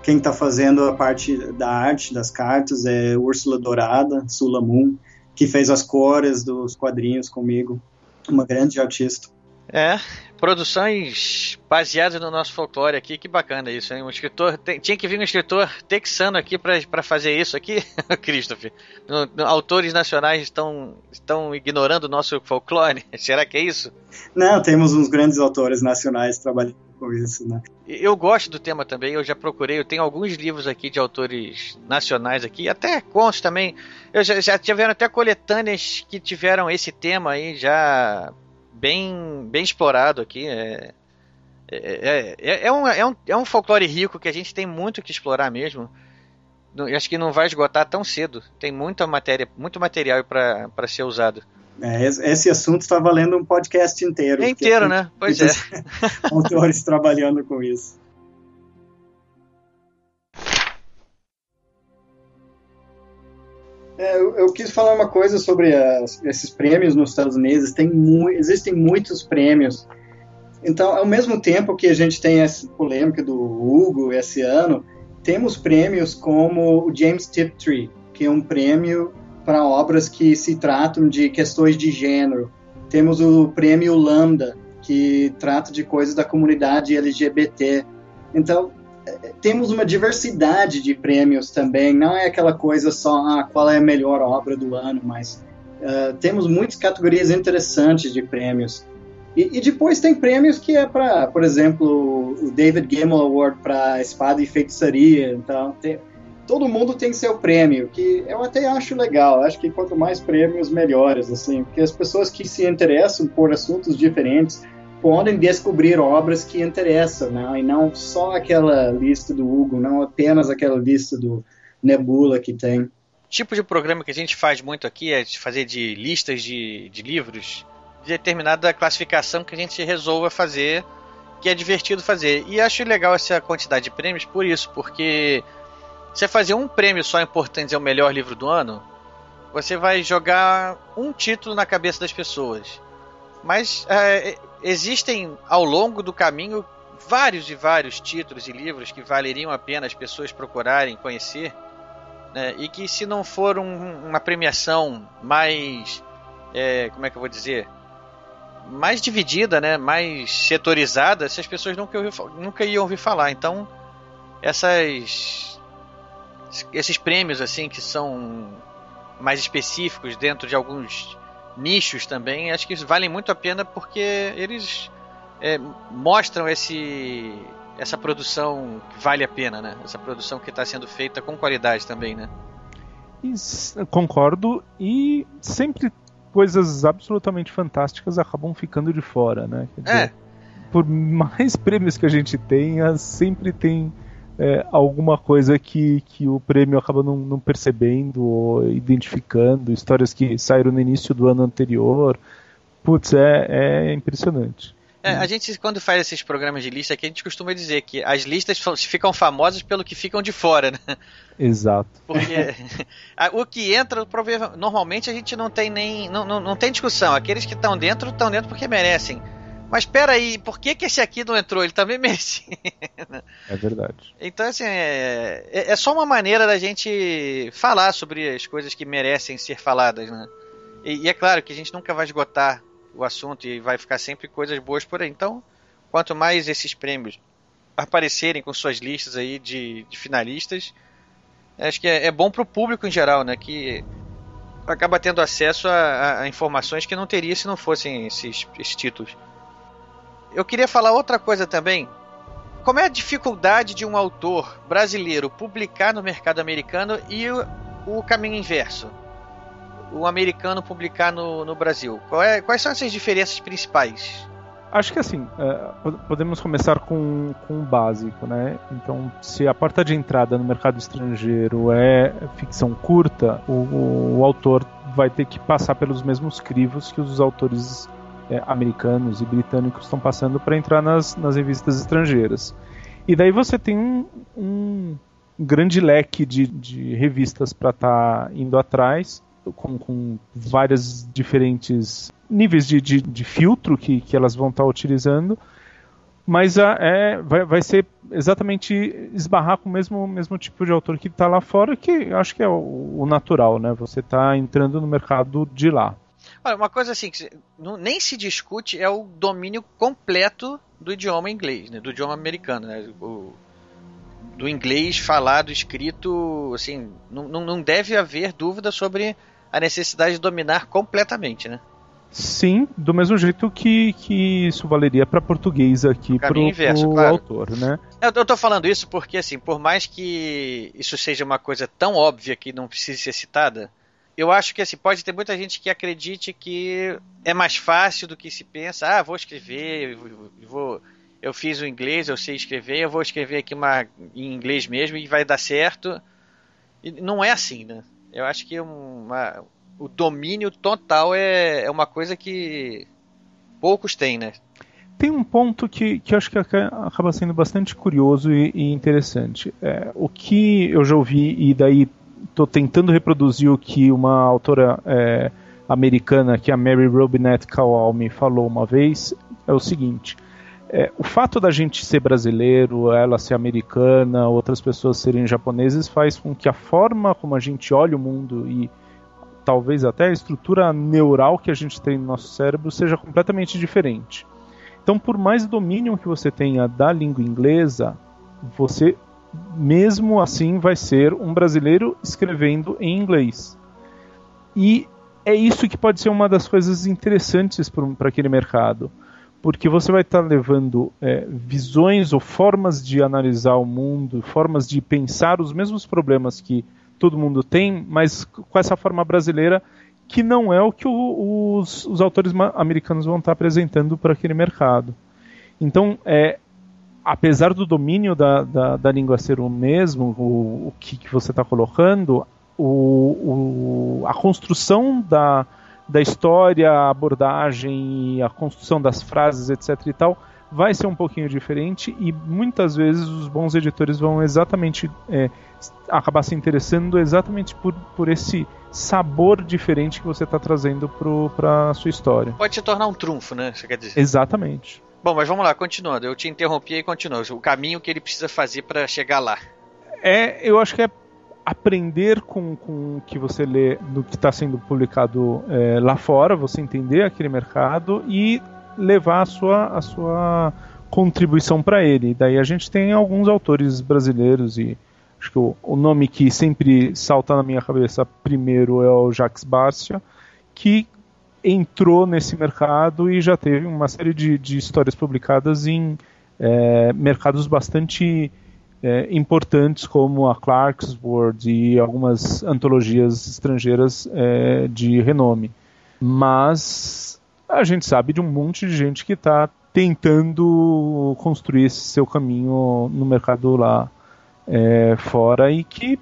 Quem está fazendo a parte da arte das cartas é Úrsula Dourada, Sula Moon, que fez as cores dos quadrinhos comigo. Uma grande artista. É, produções baseadas no nosso folclore aqui, que bacana isso, hein? Um escritor, tem, tinha que vir um escritor texano aqui para fazer isso aqui, Christopher. No, no, autores nacionais estão, estão ignorando o nosso folclore, será que é isso? Não, temos uns grandes autores nacionais trabalhando com isso, né? Eu gosto do tema também, eu já procurei, eu tenho alguns livros aqui de autores nacionais aqui, até contos também, eu já, já tiveram até coletâneas que tiveram esse tema aí já bem, bem explorado aqui. É, é, é, é, um, é, um, é um folclore rico que a gente tem muito que explorar mesmo. Acho que não vai esgotar tão cedo. Tem muita matéria, muito material para ser usado. É, esse assunto está valendo um podcast inteiro. É inteiro, né? Pois é. Autores trabalhando com isso. É, eu, eu, quis falar uma coisa sobre as, esses prêmios nos Estados Unidos. Tem mu existem muitos prêmios. Então, ao mesmo tempo que a gente tem essa polêmica do Hugo esse ano, temos prêmios como o James Tiptree, que é um prêmio para obras que se tratam de questões de gênero. Temos o prêmio Lambda, que trata de coisas da comunidade LGBT. Então, temos uma diversidade de prêmios também, não é aquela coisa só ah, qual é a melhor obra do ano, mas uh, temos muitas categorias interessantes de prêmios. E, e depois tem prêmios que é para, por exemplo, o David Gemmell Award para Espada e Feitiçaria, então tem, todo mundo tem seu prêmio, que eu até acho legal, acho que quanto mais prêmios, melhores, assim, porque as pessoas que se interessam por assuntos diferentes podem descobrir obras que interessam, né? e não só aquela lista do Hugo, não apenas aquela lista do Nebula que tem. Tipo de programa que a gente faz muito aqui é de fazer de listas de, de livros de determinada classificação que a gente resolva fazer, que é divertido fazer. E acho legal essa quantidade de prêmios por isso, porque você fazer um prêmio só importante é o melhor livro do ano, você vai jogar um título na cabeça das pessoas. Mas é, existem ao longo do caminho vários e vários títulos e livros que valeriam a pena as pessoas procurarem conhecer, né? e que se não for um, uma premiação mais, é, como é que eu vou dizer, mais dividida, né? mais setorizada, essas pessoas nunca, nunca iam ouvir falar. Então, essas, esses prêmios assim que são mais específicos dentro de alguns nichos também, acho que valem muito a pena porque eles é, mostram esse essa produção que vale a pena, né? Essa produção que está sendo feita com qualidade também, né? Concordo e sempre coisas absolutamente fantásticas acabam ficando de fora, né? Quer dizer, é. Por mais prêmios que a gente tenha, sempre tem é, alguma coisa que, que o prêmio acaba não, não, percebendo ou identificando, histórias que saíram no início do ano anterior. Putz, é, é impressionante. É, a gente, quando faz esses programas de lista aqui, a gente costuma dizer que as listas ficam famosas pelo que ficam de fora, né? Exato. Porque o que entra, normalmente a gente não tem nem. Não, não, não tem discussão. Aqueles que estão dentro, estão dentro porque merecem. Mas espera aí, por que, que esse aqui não entrou? Ele também merecia. É verdade. Então, assim, é, é, é, só uma maneira da gente falar sobre as coisas que merecem ser faladas, né? E, e, é claro que a gente nunca vai esgotar o assunto e vai ficar sempre coisas boas por aí. Então, quanto mais esses prêmios aparecerem com suas listas aí de, de finalistas, acho que é, é bom para o público em geral, né? Que acaba tendo acesso a, a, informações que não teria se não fossem esses, esses títulos eu queria falar outra coisa também. Como é a dificuldade de um autor brasileiro publicar no mercado americano e o, o caminho inverso? O americano publicar no, no Brasil. É, quais são essas diferenças principais? Acho que assim, é, podemos começar com, com o básico, né? Então, se a porta de entrada no mercado estrangeiro é ficção curta, o, o autor vai ter que passar pelos mesmos crivos que os autores é, americanos e britânicos estão passando para entrar nas, nas revistas estrangeiras. E daí você tem um, um grande leque de, de revistas para estar tá indo atrás, com, com várias diferentes níveis de, de, de filtro que, que elas vão estar utilizando, mas a, é, vai, vai ser exatamente esbarrar com o mesmo, mesmo tipo de autor que está lá fora, que acho que é o, o natural, né? Você está entrando no mercado de lá. Olha, uma coisa assim que nem se discute é o domínio completo do idioma inglês, né? do idioma americano, né? O, do inglês falado, escrito, assim, não, não deve haver dúvida sobre a necessidade de dominar completamente, né? Sim, do mesmo jeito que, que isso valeria para português aqui para o claro. autor, né? Eu, eu tô falando isso porque, assim, por mais que isso seja uma coisa tão óbvia que não precise ser citada, eu acho que assim, pode ter muita gente que acredite que é mais fácil do que se pensa. Ah, vou escrever, vou, eu fiz o inglês, eu sei escrever, eu vou escrever aqui uma, em inglês mesmo e vai dar certo. E não é assim, né? Eu acho que uma, o domínio total é, é uma coisa que poucos têm, né? Tem um ponto que, que eu acho que acaba sendo bastante curioso e, e interessante. É, o que eu já ouvi, e daí estou tentando reproduzir o que uma autora é, americana, que é a Mary Robinette Kowal, falou uma vez, é o seguinte. É, o fato da gente ser brasileiro, ela ser americana, outras pessoas serem japoneses, faz com que a forma como a gente olha o mundo e talvez até a estrutura neural que a gente tem no nosso cérebro seja completamente diferente. Então, por mais domínio que você tenha da língua inglesa, você mesmo assim vai ser um brasileiro escrevendo em inglês. E é isso que pode ser uma das coisas interessantes para aquele mercado, porque você vai estar tá levando é, visões ou formas de analisar o mundo, formas de pensar os mesmos problemas que todo mundo tem, mas com essa forma brasileira que não é o que o, os, os, autores americanos vão estar apresentando para aquele mercado. Então, é, apesar do domínio da, da, da, língua ser o mesmo, o, o que, que você está colocando, o, o, a construção da, da história, a abordagem, a construção das frases, etc. e tal, vai ser um pouquinho diferente e muitas vezes os bons editores vão exatamente é, acabar se interessando exatamente por, por esse sabor diferente que você está trazendo para a sua história. Pode se tornar um trunfo, né? Você quer dizer? Exatamente. Bom, mas vamos lá, continuando. Eu te interrompi e continua. O caminho que ele precisa fazer para chegar lá. É, eu acho que é aprender com, com o que você lê no que está sendo publicado é, lá fora, você entender aquele mercado e levar a sua, a sua contribuição para ele. Daí a gente tem alguns autores brasileiros e acho que o, o, nome que sempre salta na minha cabeça primeiro é o Jacques Barcia, que entrou nesse mercado e já teve uma série de, de histórias publicadas em é, mercados bastante é, importantes como a Clarksworld e algumas antologias estrangeiras é, de renome. Mas a gente sabe de um monte de gente que está tentando construir esse seu caminho no mercado lá é, fora e que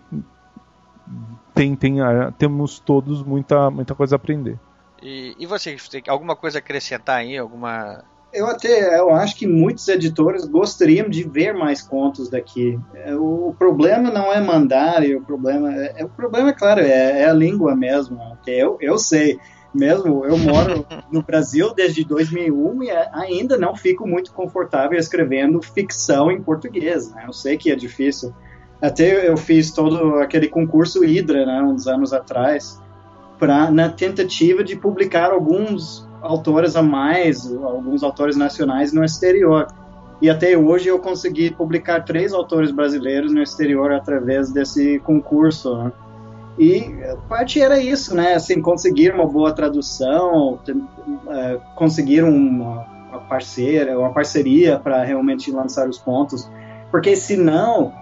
tem, tem, temos todos muita, muita coisa a aprender. E, e você, tem alguma coisa a acrescentar aí? Alguma... Eu até eu acho que muitos editores gostariam de ver mais contos daqui. É, o problema não é mandar, o problema é, é o problema é claro é, é a língua mesmo. Eu, eu sei mesmo, eu moro no Brasil desde 2001 e ainda não fico muito confortável escrevendo ficção em português. Né? Eu sei que é difícil. Até eu fiz todo aquele concurso Hydra, né, uns anos atrás, pra, na tentativa de publicar alguns autores a mais, alguns autores nacionais no exterior. E até hoje eu consegui publicar três autores brasileiros no exterior através desse concurso. Né? E parte era isso, né? Assim, conseguir uma boa tradução, uh, conseguir um, uma parceira, uma parceria para realmente lançar os pontos, porque senão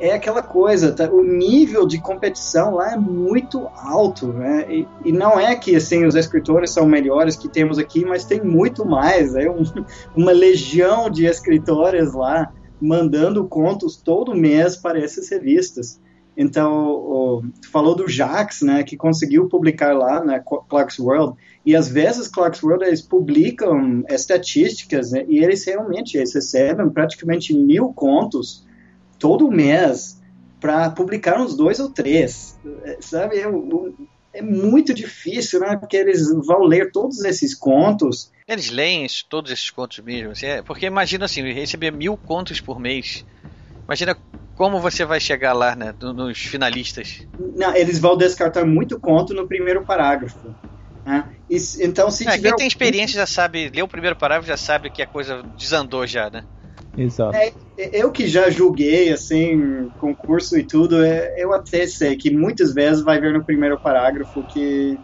é aquela coisa, tá? o nível de competição lá é muito alto, né? E, e, não é que assim os escritores são melhores que temos aqui, mas tem muito mais, é um, uma legião de escritores lá mandando contos todo mês para essas revistas. Então, o, tu falou do Jax, né, que conseguiu publicar lá na Clark's World, e às vezes Clark's World eles publicam estatísticas, né, e eles realmente eles recebem praticamente mil contos todo mês para publicar uns dois ou três, sabe? É, é, muito difícil, né? Porque eles vão ler todos esses contos. Eles leem todos esses contos mesmo, assim, é, porque imagina assim, receber mil contos por mês. Imagina como você vai chegar lá, né, nos finalistas. Não, eles vão descartar muito conto no primeiro parágrafo. Né? E, então, se é, tiver quem tem experiência já sabe, leu o primeiro parágrafo já sabe que a coisa desandou já, né? Exato. É, eu que já julguei, assim, concurso e tudo, é, eu até sei que muitas vezes vai ver no primeiro parágrafo que.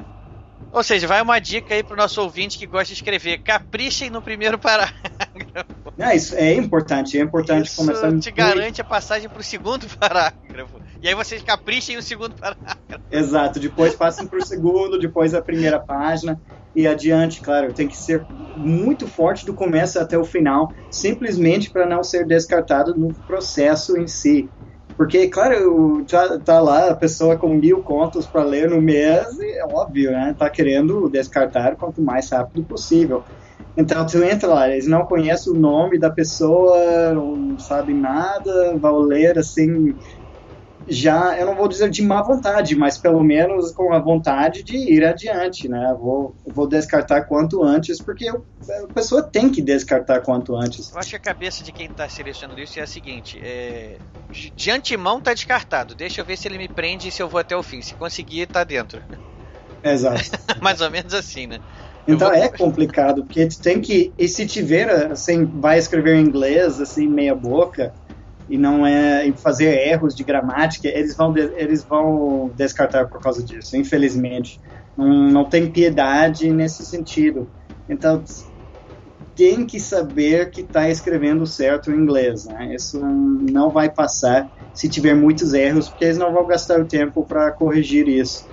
Ou seja, vai uma dica aí pro nosso ouvinte que gosta de escrever. Caprichem no primeiro parágrafo. Não, isso é importante, é importante isso começar. te garante a passagem pro segundo parágrafo. E aí vocês caprichem o segundo parágrafo. Exato, depois passam pro segundo, depois a primeira página e adiante, claro, tem que ser muito forte do começo até o final, simplesmente para não ser descartado no processo em si. Porque, claro, tá, tá lá a pessoa com mil contos para ler no mês, é óbvio, né? Tá querendo descartar quanto mais rápido possível. Então, tu entra lá, eles não conhecem o nome da pessoa, não sabem nada, vão ler assim já, eu não vou dizer de má vontade, mas pelo menos com a vontade de ir adiante, né? Vou, vou descartar quanto antes, porque eu, a pessoa tem que descartar quanto antes. Eu acho que a cabeça de quem está selecionando isso é a seguinte: é, de antemão tá descartado, deixa eu ver se ele me prende e se eu vou até o fim. Se conseguir, tá dentro. Exato. Mais ou menos assim, né? Então vou... é complicado, porque tu tem que. E se tiver, assim, vai escrever em inglês, assim, meia boca e não é fazer erros de gramática, eles vão, eles vão descartar por causa disso, infelizmente. Não, não tem piedade nesse sentido. Então, tem que saber que está escrevendo certo o inglês. Né? Isso não vai passar se tiver muitos erros, porque eles não vão gastar o tempo para corrigir isso.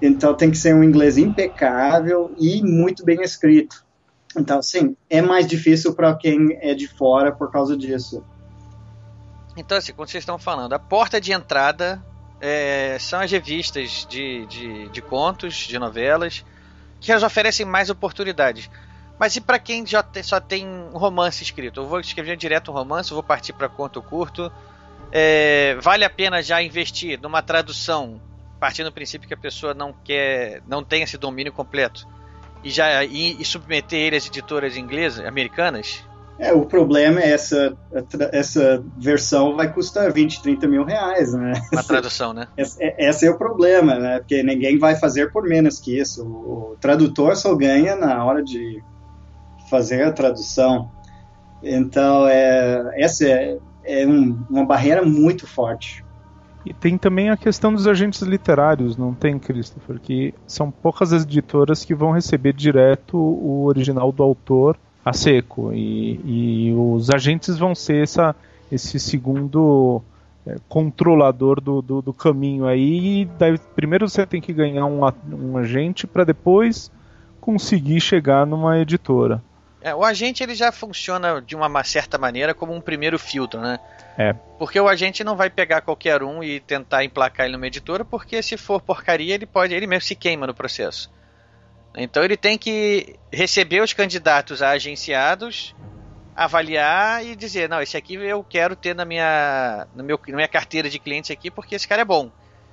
Então, tem que ser um inglês impecável e muito bem escrito. Então, sim, é mais difícil para quem é de fora por causa disso. Então, assim, como vocês estão falando, a porta de entrada é, são as revistas de, de, de, contos, de novelas, que elas oferecem mais oportunidades. Mas e para quem já tem, só tem romance escrito? Eu vou escrever direto um romance, vou partir para conto curto. É, vale a pena já investir numa tradução, partindo do princípio que a pessoa não quer, não tem esse domínio completo, e já e, e submeter ele às editoras inglesas, americanas? É, o problema é essa, essa versão vai custar 20, 30 mil reais, né? Uma tradução, né? Esse, é, esse é o problema, né? Porque ninguém vai fazer por menos que isso. O, o tradutor só ganha na hora de fazer a tradução. Então, é, essa é, é um, uma barreira muito forte. E tem também a questão dos agentes literários, não tem, Christopher? Que são poucas as editoras que vão receber direto o original do autor a seco. E, e os agentes vão ser essa, esse segundo é, controlador do, do, do, caminho aí. Daí, primeiro você tem que ganhar um, um agente para depois conseguir chegar numa editora. É, o agente ele já funciona de uma certa maneira como um primeiro filtro, né? É. Porque o agente não vai pegar qualquer um e tentar emplacar ele numa editora, porque se for porcaria ele pode, ele mesmo se queima no processo. Então ele tem que receber os candidatos a agenciados, avaliar e dizer, não, esse aqui eu quero ter na minha, no meu, na minha carteira de clientes aqui porque esse cara é bom.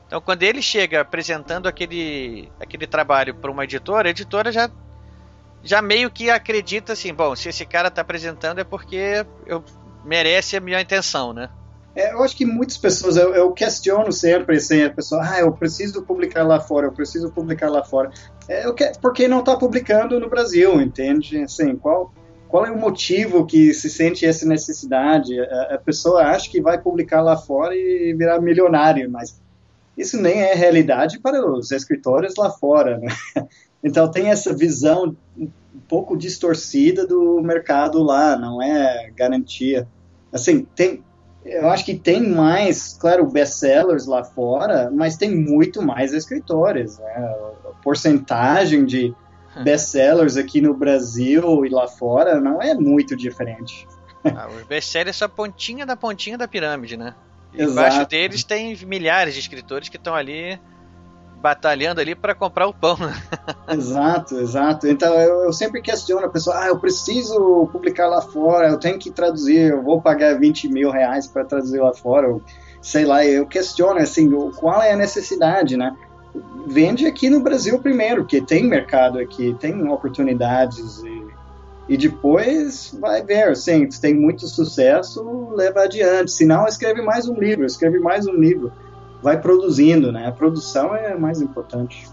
Então quando ele chega apresentando aquele, aquele trabalho para uma editora, a editora já, já meio que acredita assim, bom, se esse cara está apresentando é porque eu, merece a minha intenção, né? É, eu acho que muitas pessoas, eu, eu, questiono sempre assim, a pessoa, ah, eu preciso publicar lá fora, eu preciso publicar lá fora. É, eu que, por que não está publicando no Brasil, entende? Assim, qual, qual é o motivo que se sente essa necessidade? A, a, pessoa acha que vai publicar lá fora e virar milionário, mas isso nem é realidade para os escritores lá fora. Né? Então tem essa visão um pouco distorcida do mercado lá, não é garantia. Assim, tem, eu acho que tem mais, claro, best-sellers lá fora, mas tem muito mais escritores. Né? A porcentagem de best-sellers aqui no Brasil e lá fora não é muito diferente. Ah, os best-sellers são a pontinha da pontinha da pirâmide, né? E embaixo deles tem milhares de escritores que estão ali batalhando ali para comprar o pão. Né? exato, exato. Então eu, eu, sempre questiono a pessoa: ah, eu preciso publicar lá fora, eu tenho que traduzir, eu vou pagar 20 mil reais para traduzir lá fora, eu, sei lá. Eu questiono assim: qual é a necessidade, né? Vende aqui no Brasil primeiro, que tem mercado aqui, tem oportunidades e, e depois vai ver, assim, se tem muito sucesso, leva adiante. Se não, escreve mais um livro, escreve mais um livro vai produzindo, né? A produção é mais importante.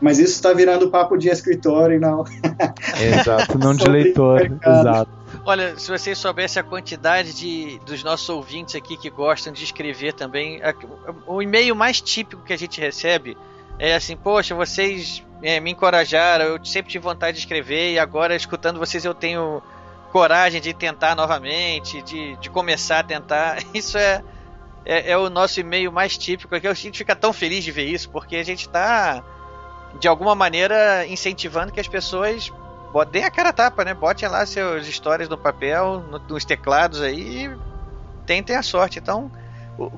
Mas isso está virando papo de escritor e não. Exato, não de leitor. Exato. Olha, se vocês soubessem a quantidade de, dos nossos ouvintes aqui que gostam de escrever também, o e-mail mais típico que a gente recebe é assim: Poxa, vocês é, me encorajaram, eu sempre tive vontade de escrever e agora, escutando vocês, eu tenho coragem de tentar novamente, de, de começar a tentar. Isso é, é, é o nosso e-mail mais típico aqui. A gente fica tão feliz de ver isso, porque a gente está, de alguma maneira, incentivando que as pessoas deem a cara a tapa, né? Botem lá seus histórias no papel, no, nos teclados aí e tentem a sorte. Então,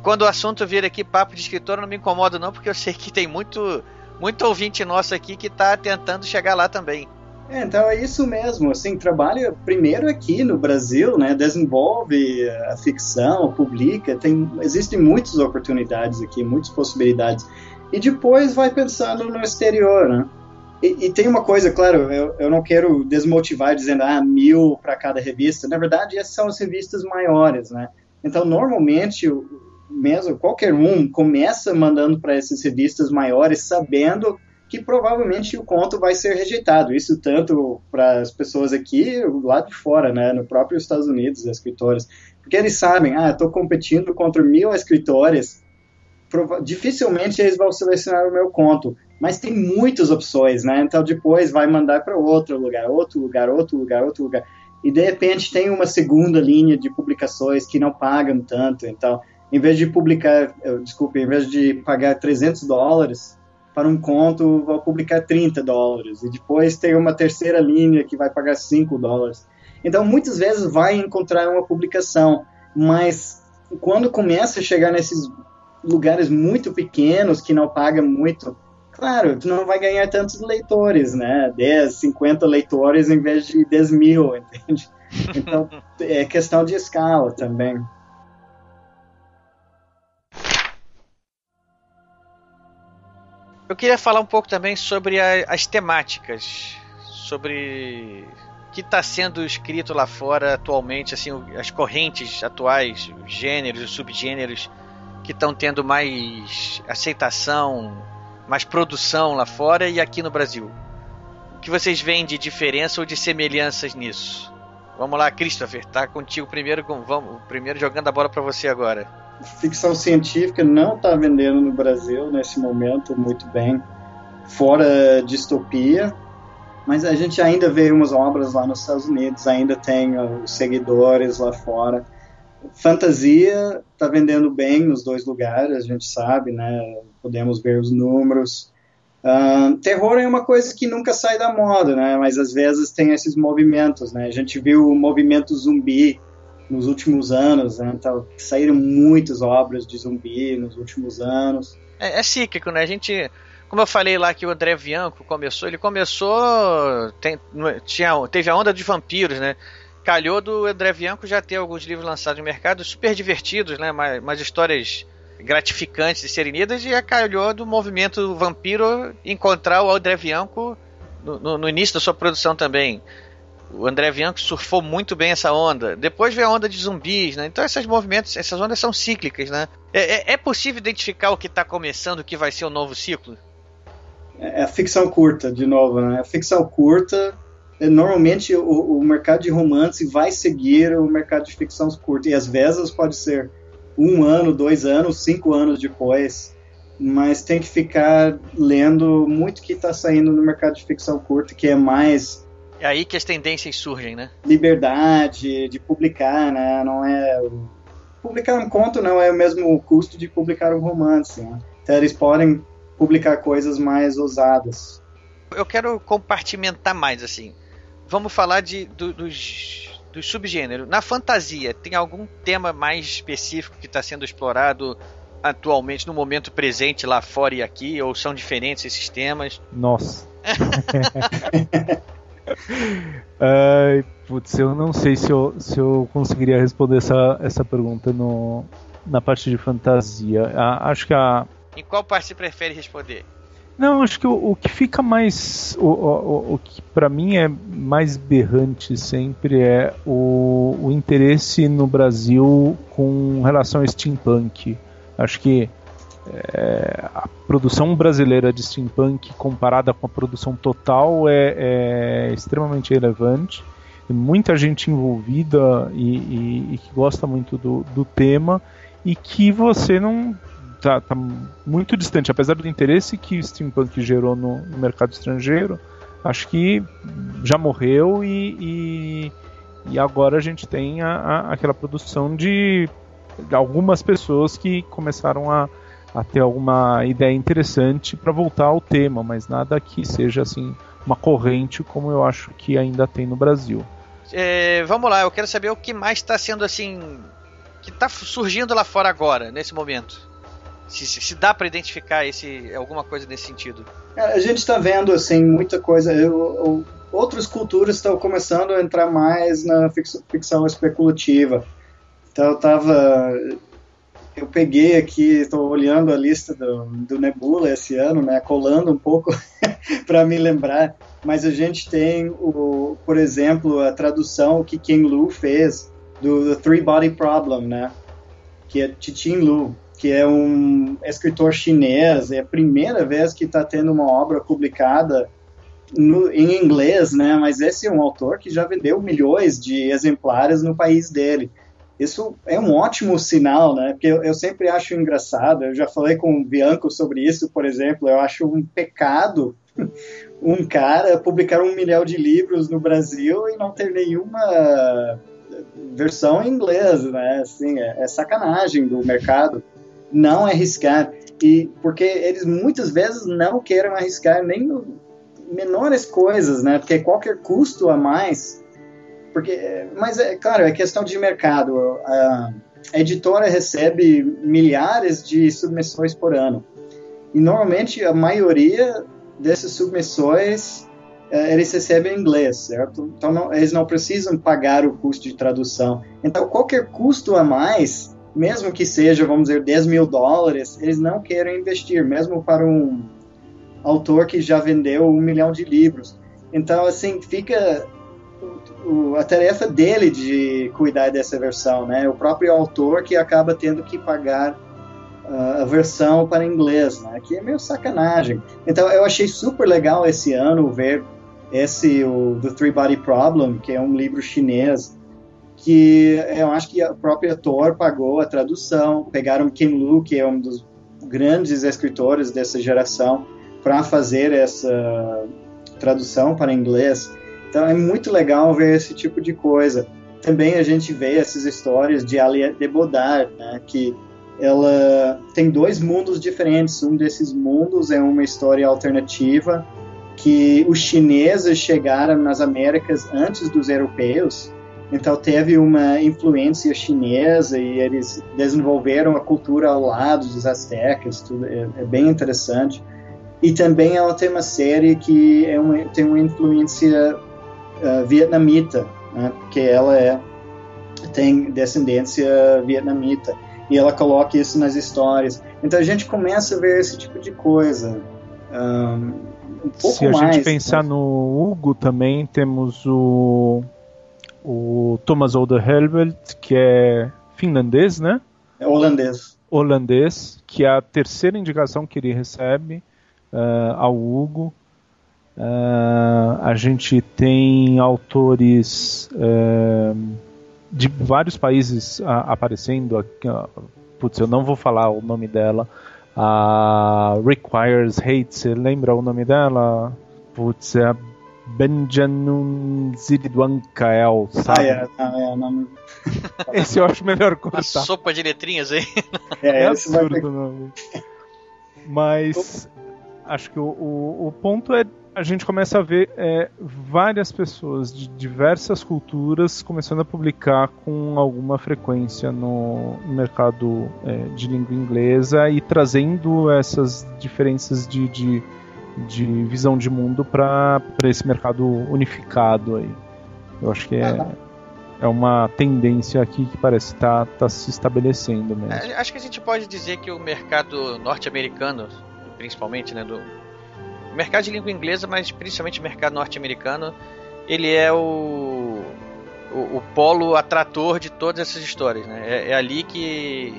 quando o assunto vir aqui papo de escritor, eu não me incomodo não, porque eu sei que tem muito, muito ouvinte nosso aqui que está tentando chegar lá também. É, então é isso mesmo, assim, trabalha primeiro aqui no Brasil, né, desenvolve a ficção, publica, tem, existem muitas oportunidades aqui, muitas possibilidades, e depois vai pensando no exterior, né. E, e tem uma coisa, claro, eu, eu não quero desmotivar dizendo, ah, mil para cada revista, na verdade essas são as revistas maiores, né, então normalmente mesmo qualquer um começa mandando para essas revistas maiores sabendo que provavelmente o conto vai ser rejeitado. Isso tanto para as pessoas aqui, lá de fora, né, no próprio Estados Unidos, escritores, porque eles sabem, ah, estou competindo contra mil escritores, dificilmente eles vão selecionar o meu conto, mas tem muitas opções, né? Então depois vai mandar para outro lugar, outro lugar, outro lugar, outro lugar, e de repente tem uma segunda linha de publicações que não pagam tanto, então em vez de publicar, desculpe, em vez de pagar 300 dólares para um conto vou publicar 30 dólares, e depois tem uma terceira linha que vai pagar 5 dólares. Então, muitas vezes vai encontrar uma publicação, mas quando começa a chegar nesses lugares muito pequenos que não pagam muito, claro, tu não vai ganhar tantos leitores, né? 10, 50 leitores em vez de 10 mil, entende? Então, é questão de escala também. Eu queria falar um pouco também sobre a, as temáticas, sobre o que está sendo escrito lá fora atualmente, assim, as correntes atuais, os gêneros, os subgêneros que estão tendo mais aceitação, mais produção lá fora e aqui no Brasil. O que vocês veem de diferença ou de semelhanças nisso? Vamos lá, Christopher, tá contigo primeiro, vamos, primeiro jogando a bola para você agora ficção científica não está vendendo no Brasil nesse momento muito bem, fora distopia, mas a gente ainda vê umas obras lá nos Estados Unidos, ainda tem os seguidores lá fora. Fantasia está vendendo bem nos dois lugares, a gente sabe, né? Podemos ver os números. Uh, terror é uma coisa que nunca sai da moda, né? Mas às vezes tem esses movimentos, né? A gente viu o movimento zumbi nos últimos anos, né? Então, saíram muitas obras de zumbi nos últimos anos. É, é cíclico, né? A gente, como eu falei lá que o André Bianco começou, ele começou, tem, tinha, teve a onda de vampiros, né? Calhou do André Bianco já ter alguns livros lançados no mercado super divertidos, né? Mas histórias gratificantes de serem lidas e calhou do movimento vampiro encontrar o André Bianco no, no, no início da sua produção também o André Bianco surfou muito bem essa onda. Depois veio a onda de zumbis, né? Então esses movimentos, essas ondas são cíclicas, né? É, é, é possível identificar o que está começando, o que vai ser o novo ciclo? É a ficção curta, de novo, né? A ficção curta, é, normalmente o, o, mercado de romance vai seguir o mercado de ficção curta. E às vezes pode ser um ano, dois anos, cinco anos depois. mas tem que ficar lendo muito que está saindo no mercado de ficção curta, que é mais é aí que as tendências surgem, né? Liberdade de publicar, né? Não é publicar um conto não é o mesmo custo de publicar um romance. Né? Então eles podem publicar coisas mais ousadas. Eu quero compartimentar mais assim. Vamos falar de do, dos, dos subgêneros. Na fantasia, tem algum tema mais específico que está sendo explorado atualmente, no momento presente, lá fora e aqui? Ou são diferentes esses temas? Nossa. Ai, putz, eu não sei se eu, se eu conseguiria responder essa, essa pergunta no, na parte de fantasia. A, acho que a. Em qual parte você prefere responder? Não, acho que o, o que fica mais. O, o, o que para mim é mais berrante sempre é o, o interesse no Brasil com relação ao steampunk. Acho que é, a produção brasileira de steampunk comparada com a produção total é, é extremamente relevante. Tem muita gente envolvida e, e, e que gosta muito do, do, tema e que você não tá, tá, muito distante, apesar do interesse que o steampunk gerou no, no mercado estrangeiro. Acho que já morreu e, e, e agora a gente tem a, a, aquela produção de algumas pessoas que começaram a, a ter alguma ideia interessante para voltar ao tema, mas nada que seja assim uma corrente como eu acho que ainda tem no Brasil. É, vamos lá, eu quero saber o que mais está sendo assim que está surgindo lá fora agora nesse momento. Se, se, se dá para identificar esse alguma coisa nesse sentido? É, a gente está vendo assim muita coisa. Eu, eu, outras culturas estão começando a entrar mais na ficção, ficção especulativa. Então eu estava eu peguei aqui, estou olhando a lista do, do, Nebula esse ano, né, colando um pouco para me lembrar, mas a gente tem, o, por exemplo, a tradução que King Lu fez do The Three Body Problem, né, que é Chichin Lu, que é um escritor chinês, é a primeira vez que está tendo uma obra publicada no, em inglês, né, mas esse é um autor que já vendeu milhões de exemplares no país dele. Isso é um ótimo sinal, né? Porque eu, eu, sempre acho engraçado. Eu já falei com o Bianco sobre isso, por exemplo. Eu acho um pecado um cara publicar um milhão de livros no Brasil e não ter nenhuma versão em inglês, né? Assim, é, é sacanagem do mercado não arriscar e porque eles muitas vezes não querem arriscar nem no menores coisas, né? Porque qualquer custo a mais porque, mas, é, claro, é questão de mercado. A editora recebe milhares de submissões por ano. E, normalmente, a maioria dessas submissões é, eles recebem em inglês, certo? Então, não, eles não precisam pagar o custo de tradução. Então, qualquer custo a mais, mesmo que seja, vamos dizer, 10 mil dólares, eles não querem investir, mesmo para um autor que já vendeu um milhão de livros. Então, assim, fica o, a tarefa dele de cuidar dessa versão, né? O próprio autor que acaba tendo que pagar uh, a versão para inglês, né? Que é meio sacanagem. Então eu achei super legal esse ano ver esse o The Three Body Problem, que é um livro chinês que eu acho que o próprio autor pagou a tradução, pegaram Kim Lu, que é um dos grandes escritores dessa geração, para fazer essa tradução para inglês. Então é muito legal ver esse tipo de coisa. Também a gente vê essas histórias de Alia de Bodard, né, que ela tem dois mundos diferentes. Um desses mundos é uma história alternativa que os chineses chegaram nas Américas antes dos europeus, então teve uma influência chinesa e eles desenvolveram a cultura ao lado dos astecas, tudo é, é bem interessante. E também ela tem uma série que é uma, tem uma influência uh, vietnamita, né, porque ela é tem descendência vietnamita e ela coloca isso nas histórias. Então a gente começa a ver esse tipo de coisa. Um, um pouco Se a mais, gente pensar né? no Hugo também temos o o Thomas Olderhelvelt, que é finlandês, né? É holandês. Holandês, que é a terceira indicação que ele recebe uh, ao Hugo. Uh, a gente tem autores uh, de vários países uh, aparecendo. Aqui, putz, eu não vou falar o nome dela. a Requires Hate, você lembra o nome dela? Putz, é a Benjanun Zidwankael, sabe? Ah, é, ah, é, não... Esse eu acho melhor cortar. sopa de letrinhas aí. É, É, absurdo o nome. Mas acho que o, o, o ponto é a gente começa a ver é, várias pessoas de diversas culturas começando a publicar com alguma frequência no mercado é, de língua inglesa e trazendo essas diferenças de, de, de visão de mundo para esse mercado unificado aí. Eu acho que é, é uma tendência aqui que parece estar tá, tá se estabelecendo mesmo. É, Acho que a gente pode dizer que o mercado norte-americano, principalmente, né, do mercado de língua inglesa, mas principalmente o mercado norte-americano, ele é o, o, o polo atrator de todas essas histórias, né? É, é ali que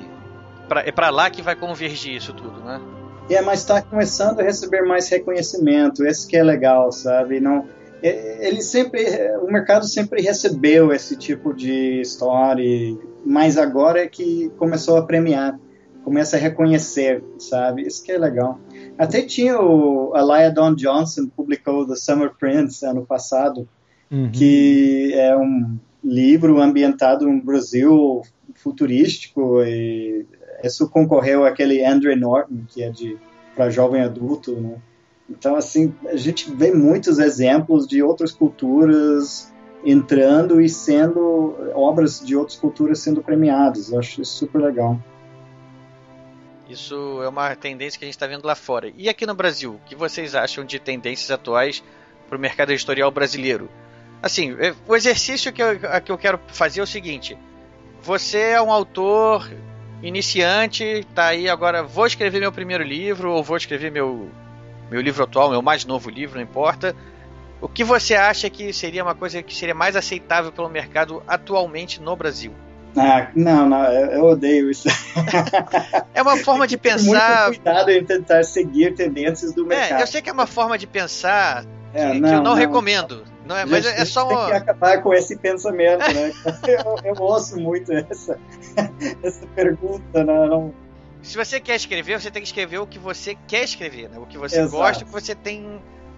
pra, é para lá que vai convergir isso tudo, né? É, mas está começando a receber mais reconhecimento, esse que é legal, sabe? Não, é, ele sempre, o mercado sempre recebeu esse tipo de história, mas agora é que começou a premiar, começa a reconhecer, sabe? Isso que é legal. Até tinha o Elia Don Johnson publicou The Summer Prince ano passado, Uhum. que é um livro ambientado no Brasil futurístico e isso concorreu àquele Andrew Norton que é de para jovem adulto, né? Então assim a gente vê muitos exemplos de outras culturas entrando e sendo obras de outras culturas sendo premiadas. Eu acho isso super legal. Isso é uma tendência que a gente está vendo lá fora. E aqui no Brasil, o que vocês acham de tendências atuais para o mercado editorial brasileiro? Assim, é, o exercício que eu, que eu quero fazer é o seguinte: você é um autor iniciante, tá aí agora, vou escrever meu primeiro livro, ou vou escrever meu, meu livro atual, meu mais novo livro, não importa. O que você acha que seria uma coisa que seria mais aceitável pelo mercado atualmente no Brasil? Ah, não, não, eu, odeio isso. É uma forma de Muito pensar. cuidado em tentar seguir tendências do mercado. É, eu sei que é uma forma de pensar É, que, que eu não, recomendo. Não é, mas é só tem que uma. acabar com esse pensamento, né? eu, eu ouço muito essa, essa pergunta, né? Não, Se você quer escrever, você tem que escrever o que você quer escrever, né? O que você Exato. gosta, o que você tem.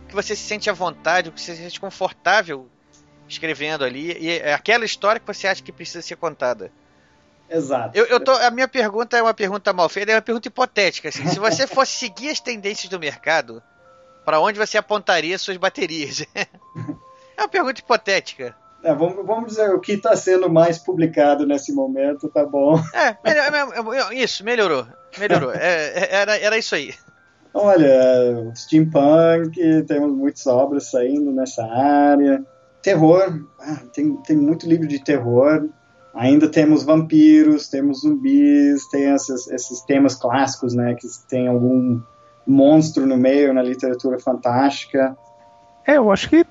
O que você se sente à vontade, o que você se sente confortável escrevendo ali. E é aquela história que você acha que precisa ser contada. Exato. Eu, eu tô, a minha pergunta é uma pergunta mal feita, é uma pergunta hipotética. Assim. Se você fosse seguir as tendências do mercado, para onde você apontaria suas baterias? É uma pergunta hipotética. É, vamos, vamos dizer o que está sendo mais publicado nesse momento, tá bom? É, melhor- é, é, isso, melhorou. Melhorou. É, é, era, era isso aí. Olha, steampunk, temos muitas obras saindo nessa área. Terror, ah, tem, tem muito livro de terror. Ainda temos vampiros, temos zumbis, tem esses, esses temas clássicos, né? Que tem algum monstro no meio na literatura fantástica. É, eu acho que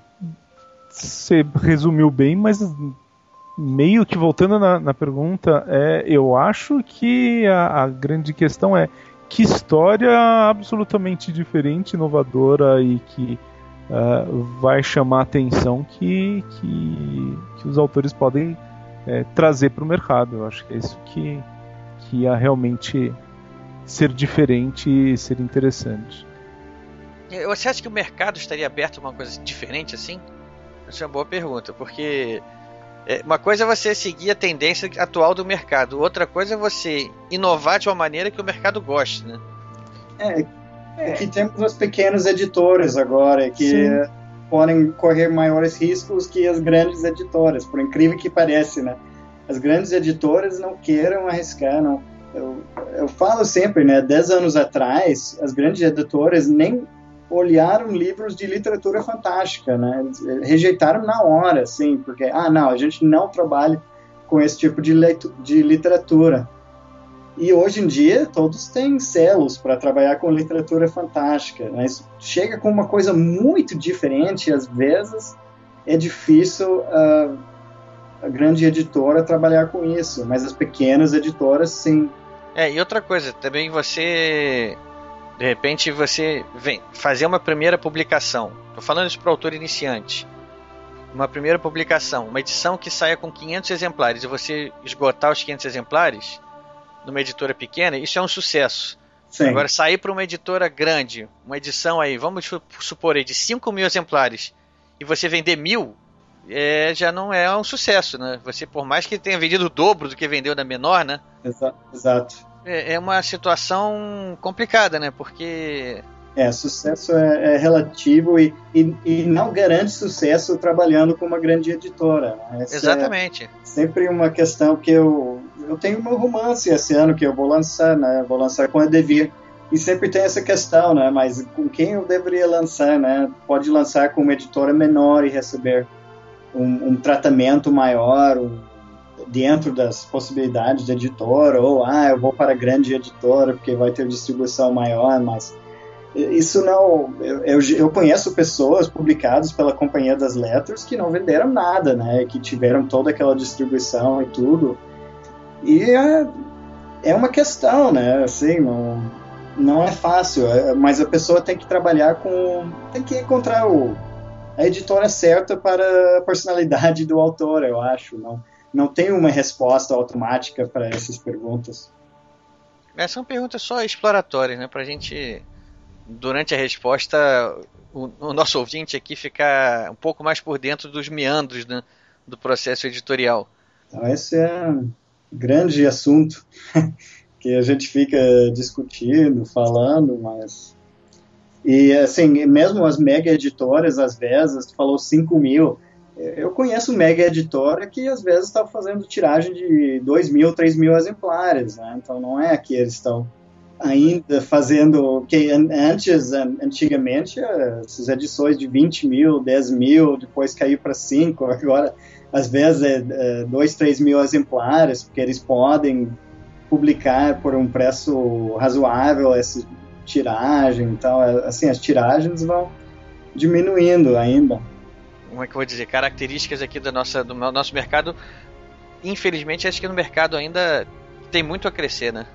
você resumiu bem, mas meio que voltando na, na pergunta, é, eu acho que a, a grande questão é que história absolutamente diferente, inovadora e que ah, vai chamar atenção que, que, que os autores podem é, trazer para o mercado. Eu acho que é isso que, que ia realmente ser diferente e ser interessante. Você acha que o mercado estaria aberto a uma coisa diferente assim? Essa é uma boa pergunta, porque é, uma coisa é você seguir a tendência atual do mercado, outra coisa é você inovar de uma maneira que o mercado goste, né? É, que temos as pequenas editoras agora que Sim. podem correr maiores riscos que as grandes editoras, por incrível que pareça, né? As grandes editoras não queiram arriscar, não. Eu, eu falo sempre, né? Dez anos atrás, as grandes editoras nem olharam livros de literatura fantástica, né? Eles rejeitaram na hora, assim, porque, ah, não, a gente não trabalha com esse tipo de, leitu- de literatura. E hoje em dia todos têm selos para trabalhar com literatura fantástica, mas chega com uma coisa muito diferente, às vezes é difícil ah, a grande editora trabalhar com isso, mas as pequenas editoras sim. É, e outra coisa, também você. De repente você vem fazer uma primeira publicação. Tô falando isso para autor iniciante. Uma primeira publicação, uma edição que saia com 500 exemplares e você esgotar os 500 exemplares numa editora pequena, isso é um sucesso. Sim. Agora, sair para uma editora grande, uma edição aí, vamos supor aí, de 5 mil exemplares, e você vender mil, é, já não é um sucesso, né? Você, por mais que tenha vendido o dobro do que vendeu na menor, né? Exato. É, é uma situação complicada, né? Porque é, sucesso é, é relativo e, e, e, não garante sucesso trabalhando com uma grande editora. Né? Exatamente. É sempre uma questão que eu, eu tenho meu romance esse ano que eu vou lançar, né? Vou lançar com a Devir. E sempre tem essa questão, né? Mas com quem eu deveria lançar, né? Pode lançar com uma editora menor e receber um, um tratamento maior, um, dentro das possibilidades de editora, ou ah, eu vou para a grande editora porque vai ter distribuição maior, mas isso não. Eu, eu, conheço pessoas publicadas pela Companhia das Letras que não venderam nada, né? Que tiveram toda aquela distribuição e tudo. E é, é uma questão, né? Assim, não, não é fácil, é, mas a pessoa tem que trabalhar com. tem que encontrar o, a editora certa para a personalidade do autor, eu acho. Não, não tem uma resposta automática para essas perguntas. É, são perguntas só exploratórias, né? Pra gente durante a resposta, o, o, nosso ouvinte aqui ficar um pouco mais por dentro dos meandros né, do processo editorial. Então, esse é grande assunto que a gente fica discutindo, falando, mas. E, assim, mesmo as mega editoras, às vezes, tu falou 5 mil. Eu conheço mega editora que às vezes está fazendo tiragem de 2 mil, 3 mil exemplares, né? Então não é que eles estão ainda fazendo que antes antigamente essas edições de 20 mil 10 mil depois caiu para 5 agora às vezes é 2, é 3 mil exemplares porque eles podem publicar por um preço razoável essa tiragem então assim as tiragens vão diminuindo ainda. Como é que eu vou dizer? Características aqui da nossa do nosso mercado infelizmente acho que no mercado ainda tem muito a crescer né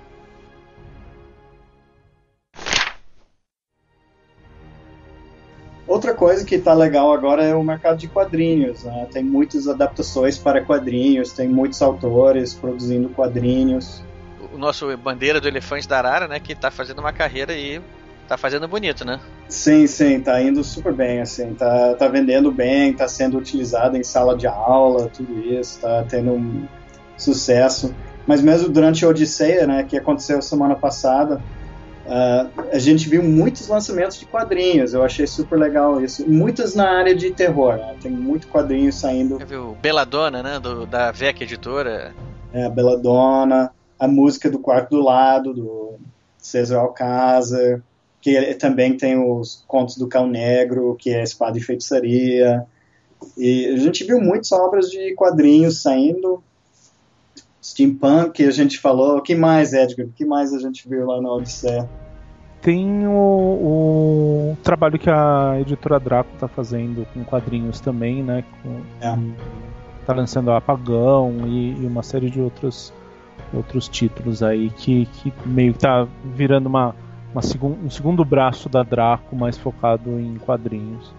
Outra coisa que está legal agora é o mercado de quadrinhos. Né? Tem muitas adaptações para quadrinhos, tem muitos autores produzindo quadrinhos. O nosso bandeira do Elefante da Arara, né, que está fazendo uma carreira e está fazendo bonito, né? Sim, sim, está indo super bem, assim, tá, tá vendendo bem, está sendo utilizado em sala de aula, tudo isso, está tendo um sucesso. Mas mesmo durante a Odisseia, né, que aconteceu semana passada, Uh, a gente viu muitos lançamentos de quadrinhos, eu achei super legal isso. Muitos na área de terror, né? tem muito quadrinho saindo. Você viu Beladona, né? Do, da VEC Editora. É, a Beladona, a música do Quarto do Lado, do César Alcázar, que também tem os contos do Cão Negro, que é Espada e Feitiçaria. E a gente viu muitas obras de quadrinhos saindo. Steampunk, que a gente falou. O que mais, Edgar? O que mais a gente viu lá na Odisseia? Tem o, o trabalho que a editora Draco está fazendo com quadrinhos também, né? Com, é. Tá lançando Apagão e, e, uma série de outros, outros títulos aí que, que meio que tá virando uma, uma segun, um segundo braço da Draco, mais focado em quadrinhos.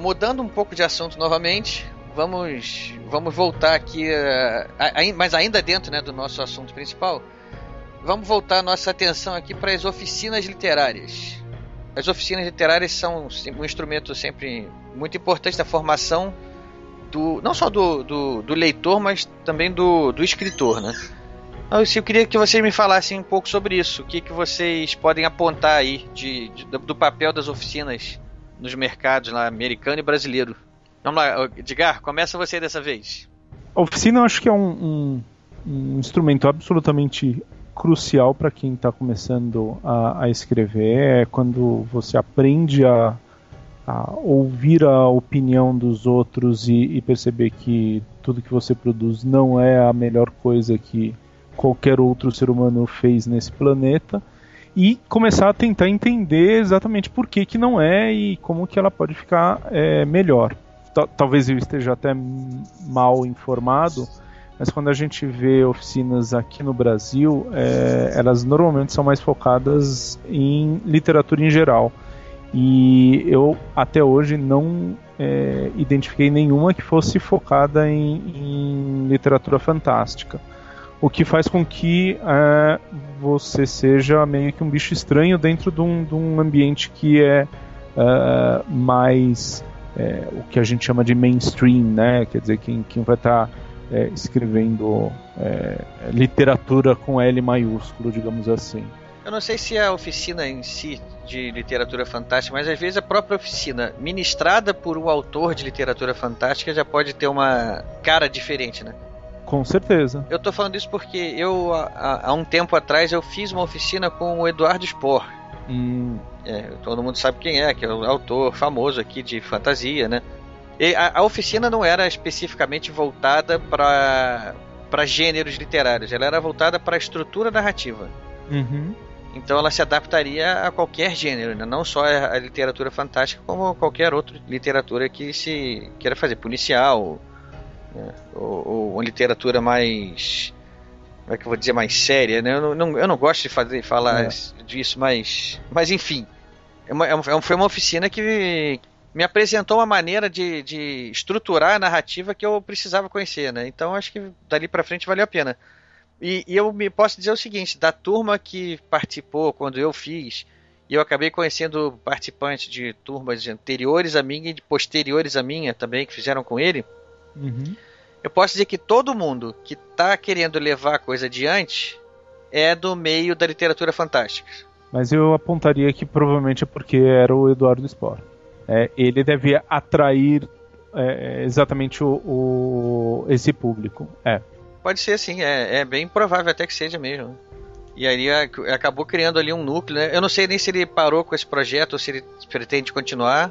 Mudando um pouco de assunto novamente, vamos vamos voltar aqui, uh, mas ainda dentro né, do nosso assunto principal, vamos voltar a nossa atenção aqui para as oficinas literárias. As oficinas literárias são um instrumento sempre muito importante da formação do não só do, do, do leitor, mas também do, do escritor, né? Então, eu queria que vocês me falassem um pouco sobre isso. O que, que vocês podem apontar aí de, de do papel das oficinas nos mercados lá, americano e brasileiro? Vamos lá, Edgar, começa você dessa vez. A oficina eu acho que é um, um, um instrumento absolutamente crucial para quem está começando a, a, escrever. É quando você aprende a, a, ouvir a opinião dos outros e, e, perceber que tudo que você produz não é a melhor coisa que qualquer outro ser humano fez nesse planeta. E começar a tentar entender exatamente por que, que não é e como que ela pode ficar é, melhor talvez eu esteja até mal informado, mas quando a gente vê oficinas aqui no Brasil, é, elas normalmente são mais focadas em literatura em geral. E eu até hoje não é, identifiquei nenhuma que fosse focada em, em literatura fantástica. o que faz com que é, você seja meio que um bicho estranho dentro de um, de um ambiente que é, é mais é, o que a gente chama de mainstream, né? Quer dizer, quem, quem vai estar tá, é, escrevendo é, literatura com L maiúsculo, digamos assim. Eu não sei se a oficina em si de literatura fantástica, mas às vezes a própria oficina, ministrada por um autor de literatura fantástica, já pode ter uma cara diferente, né? Com certeza. Eu tô falando isso porque eu, há, há um tempo atrás, eu fiz uma oficina com o Eduardo Spohr. Hum. É, todo mundo sabe quem é, que é o autor famoso aqui de fantasia, né? E a, a oficina não era especificamente voltada para para gêneros literários, ela era voltada para a estrutura narrativa. Uhum. Então ela se adaptaria a qualquer gênero, né? não só a literatura fantástica, como qualquer outra literatura que se queira fazer, policial, né? ou, ou, uma literatura mais. Como é que eu vou dizer? Mais séria, né? Eu não, eu não gosto de fazer, falar é. disso, mas. Mas enfim. É uma, é uma, foi uma oficina que me apresentou uma maneira de, de estruturar a narrativa que eu precisava conhecer, né? Então acho que dali para frente valeu a pena. E, e, eu me posso dizer o seguinte: da turma que participou quando eu fiz, e eu acabei conhecendo participantes de turmas anteriores a minha e de posteriores a minha também que fizeram com ele. Uhum. Eu posso dizer que todo mundo que está querendo levar a coisa adiante é do meio da literatura fantástica. Mas eu apontaria que provavelmente é porque era o Eduardo Spohr. É, ele deve atrair é, exatamente o, o, esse público. É. Pode ser sim, é, é bem provável até que seja mesmo. E aí acabou criando ali um núcleo, né? Eu não sei nem se ele parou com esse projeto ou se ele pretende continuar,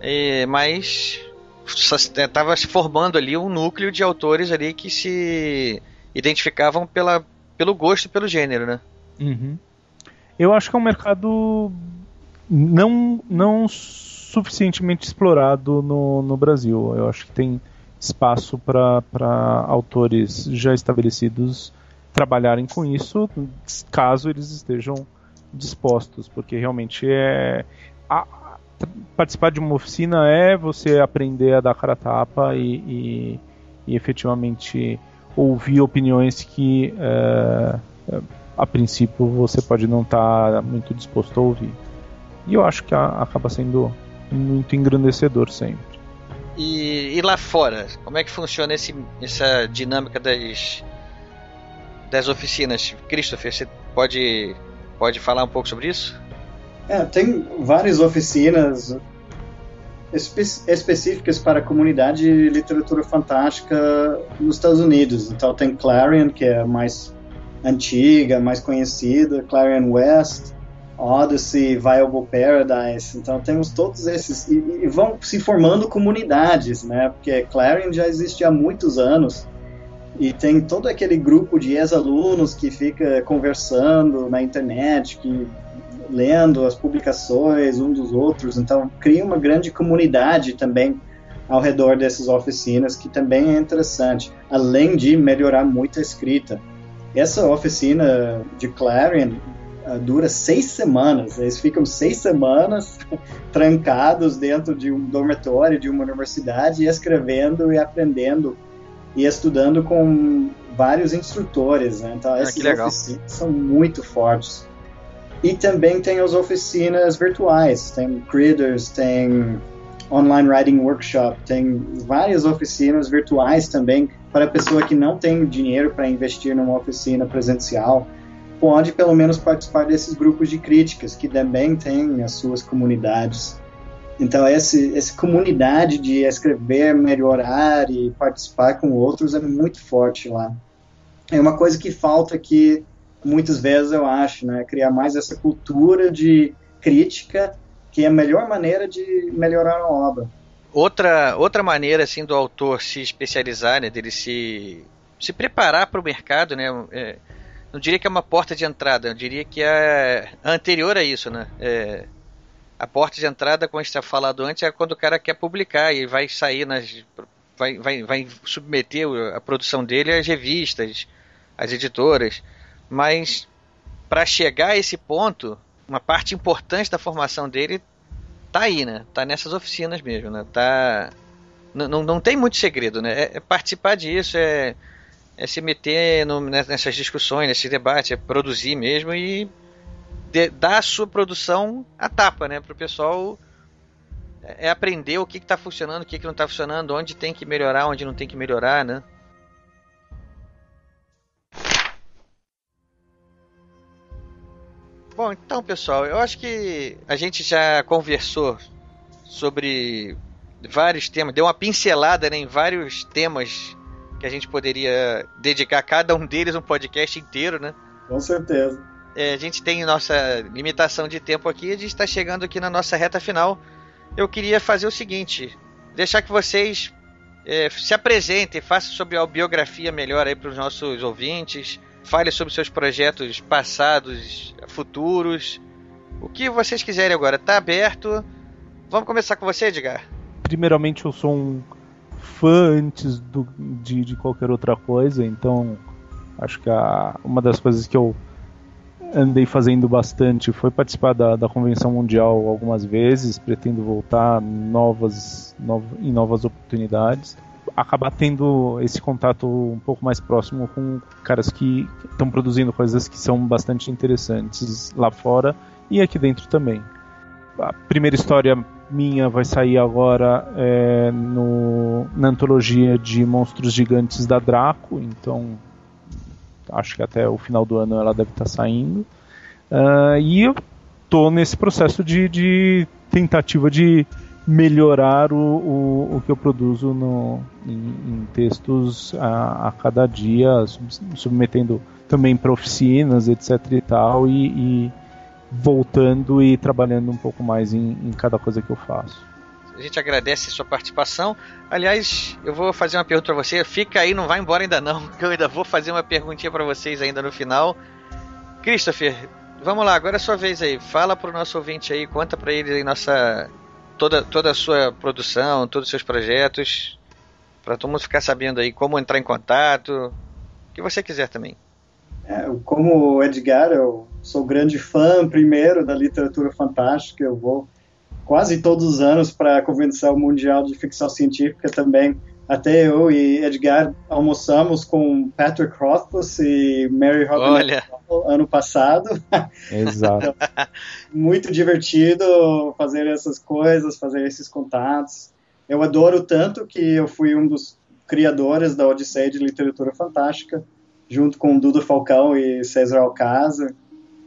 é, mas estava se formando ali um núcleo de autores ali que se identificavam pela, pelo gosto e pelo gênero, né? Uhum. Eu acho que é um mercado não, não suficientemente explorado no, no Brasil. Eu acho que tem espaço para autores já estabelecidos trabalharem com isso, caso eles estejam dispostos, porque realmente é participar de uma oficina é você aprender a dar cara a tapa e, e, e efetivamente ouvir opiniões que é, a princípio você pode não estar tá muito disposto a ouvir. E eu acho que a, acaba sendo muito engrandecedor sempre. E, e, lá fora, como é que funciona esse, essa dinâmica das, das oficinas? Christopher, você pode, pode falar um pouco sobre isso? É, tem várias oficinas espe específicas para a comunidade de literatura fantástica nos Estados Unidos. Então tem Clarion, que é mais antiga, mais conhecida, Clarion West, Odyssey, Viable Paradise. Então temos todos esses e, e, vão se formando comunidades, né? Porque Clarion já existe há muitos anos e tem todo aquele grupo de ex-alunos que fica conversando na internet, que lendo as publicações um dos outros. Então cria uma grande comunidade também ao redor dessas oficinas que também é interessante, além de melhorar muito a escrita. Essa oficina de Clarion uh, dura seis semanas. Eles ficam seis semanas trancados dentro de um dormitório de uma universidade, escrevendo e aprendendo e estudando com vários instrutores. Né? Então, ah, essas oficinas são muito fortes. E também tem as oficinas virtuais, tem Creators, tem Online Writing Workshop, tem várias oficinas virtuais também para a pessoa que não tem dinheiro para investir numa oficina presencial pode pelo menos participar desses grupos de críticas que também têm as suas comunidades. Então esse, essa comunidade de escrever, melhorar e participar com outros é muito forte lá. É uma coisa que falta aqui muitas vezes eu acho, né, criar mais essa cultura de crítica que é a melhor maneira de melhorar a obra. Outra, outra maneira assim do autor se especializar, né, dele se se preparar para o mercado, né, é, não diria que é uma porta de entrada, eu diria que é anterior a isso, né? É, a porta de entrada, como a gente tinha falado antes, é quando o cara quer publicar e vai sair nas. vai, vai, vai submeter a produção dele às revistas, às editoras. Mas para chegar a esse ponto, uma parte importante da formação dele tá aí, né? Tá nessas oficinas mesmo, né? Tá. Não, tem muito segredo, né? É, é participar disso, é é se meter no, nessas discussões, nesses debates, é produzir mesmo e de, dar a sua produção a tapa, né? Para o pessoal é, é aprender o que está funcionando, o que, que não está funcionando, onde tem que melhorar, onde não tem que melhorar, né? Bom, então pessoal, eu acho que a gente já conversou sobre vários temas, deu uma pincelada né, em vários temas que a gente poderia dedicar cada um deles um podcast inteiro, né? Com certeza. É, a gente tem nossa limitação de tempo aqui, a gente está chegando aqui na nossa reta final. Eu queria fazer o seguinte: deixar que vocês é, se apresentem, façam sobre a biografia melhor aí para os nossos ouvintes, fale sobre seus projetos passados, futuros, o que vocês quiserem agora. Está aberto. Vamos começar com você, Edgar. Primeiramente, eu sou um fã antes do, de, de qualquer outra coisa, então acho que a, uma das coisas que eu andei fazendo bastante foi participar da, da convenção mundial algumas vezes, pretendo voltar novas, nov, em novas oportunidades. Acabar tendo esse contato um pouco mais próximo com caras que estão produzindo coisas que são bastante interessantes lá fora e aqui dentro também. A primeira história minha vai sair agora é, no, na antologia de monstros gigantes da Draco, então acho que até o final do ano ela deve estar saindo. Uh, e eu tô nesse processo de, de tentativa de melhorar o, o, o, que eu produzo no, em, em textos a, a, cada dia, submetendo também para oficinas, etc e tal, e, e voltando e trabalhando um pouco mais em, em cada coisa que eu faço. A gente agradece a sua participação. Aliás, eu vou fazer uma pergunta para você. Fica aí, não vai embora ainda não, que eu ainda vou fazer uma perguntinha para vocês ainda no final. Christopher, vamos lá, agora é a sua vez aí. Fala pro nosso ouvinte aí, conta para ele aí nossa toda toda a sua produção, todos os seus projetos, para todo mundo ficar sabendo aí como entrar em contato, o que você quiser também. É, como Edgar, eu sou grande fã, primeiro, da literatura fantástica. Eu vou quase todos os anos para a Convenção Mundial de Ficção Científica também. Até eu e Edgar almoçamos com Patrick Rothfuss e Mary Robin ano passado. Exato. Muito divertido fazer essas coisas, fazer esses contatos. Eu adoro tanto que eu fui um dos criadores da Odisseia de Literatura Fantástica junto com Duda Falcão e César Alcázar.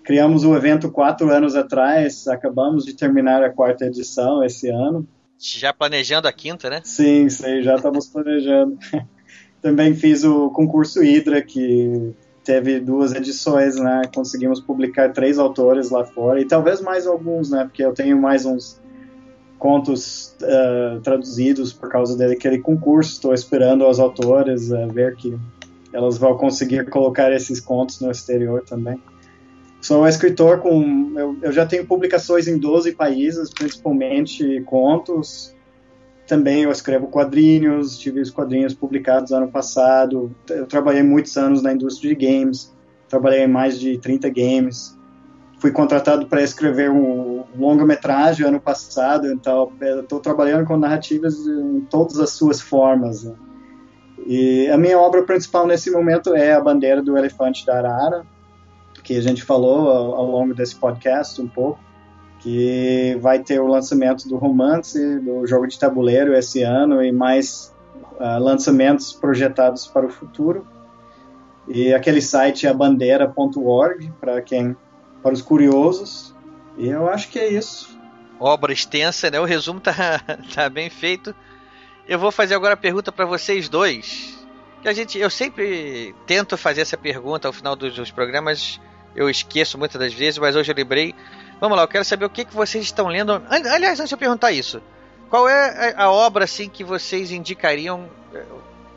Criamos o evento quatro anos atrás, acabamos de terminar a quarta edição esse ano. Já planejando a quinta, né? Sim, sim, já estamos planejando. Também fiz o concurso Hydra, que teve duas edições, né? Conseguimos publicar três autores lá fora, e talvez mais alguns, né? Porque eu tenho mais uns contos uh, traduzidos por causa daquele concurso. Estou esperando os autores uh, ver que elas vão conseguir colocar esses contos no exterior também. Sou um escritor com. Eu, eu, já tenho publicações em 12 países, principalmente contos. Também eu escrevo quadrinhos, tive os quadrinhos publicados ano passado. Eu trabalhei muitos anos na indústria de games, trabalhei em mais de 30 games. Fui contratado para escrever um longa-metragem ano passado, então estou trabalhando com narrativas em todas as suas formas. Né? E a minha obra principal nesse momento é a bandeira do elefante da Arara, que a gente falou ao, longo desse podcast um pouco, que vai ter o lançamento do romance, do jogo de tabuleiro esse ano e mais uh, lançamentos projetados para o futuro. E aquele site é abandeira.org para quem, para os curiosos. E eu acho que é isso. Obra extensa, né? O resumo tá, tá bem feito. Eu vou fazer agora a pergunta para vocês dois. Que a gente, eu sempre tento fazer essa pergunta ao final dos, dos, programas. Eu esqueço muitas das vezes, mas hoje eu lembrei. Vamos lá, eu quero saber o que, que vocês estão lendo. Aliás, antes de eu perguntar isso, qual é a, obra assim que vocês indicariam? É,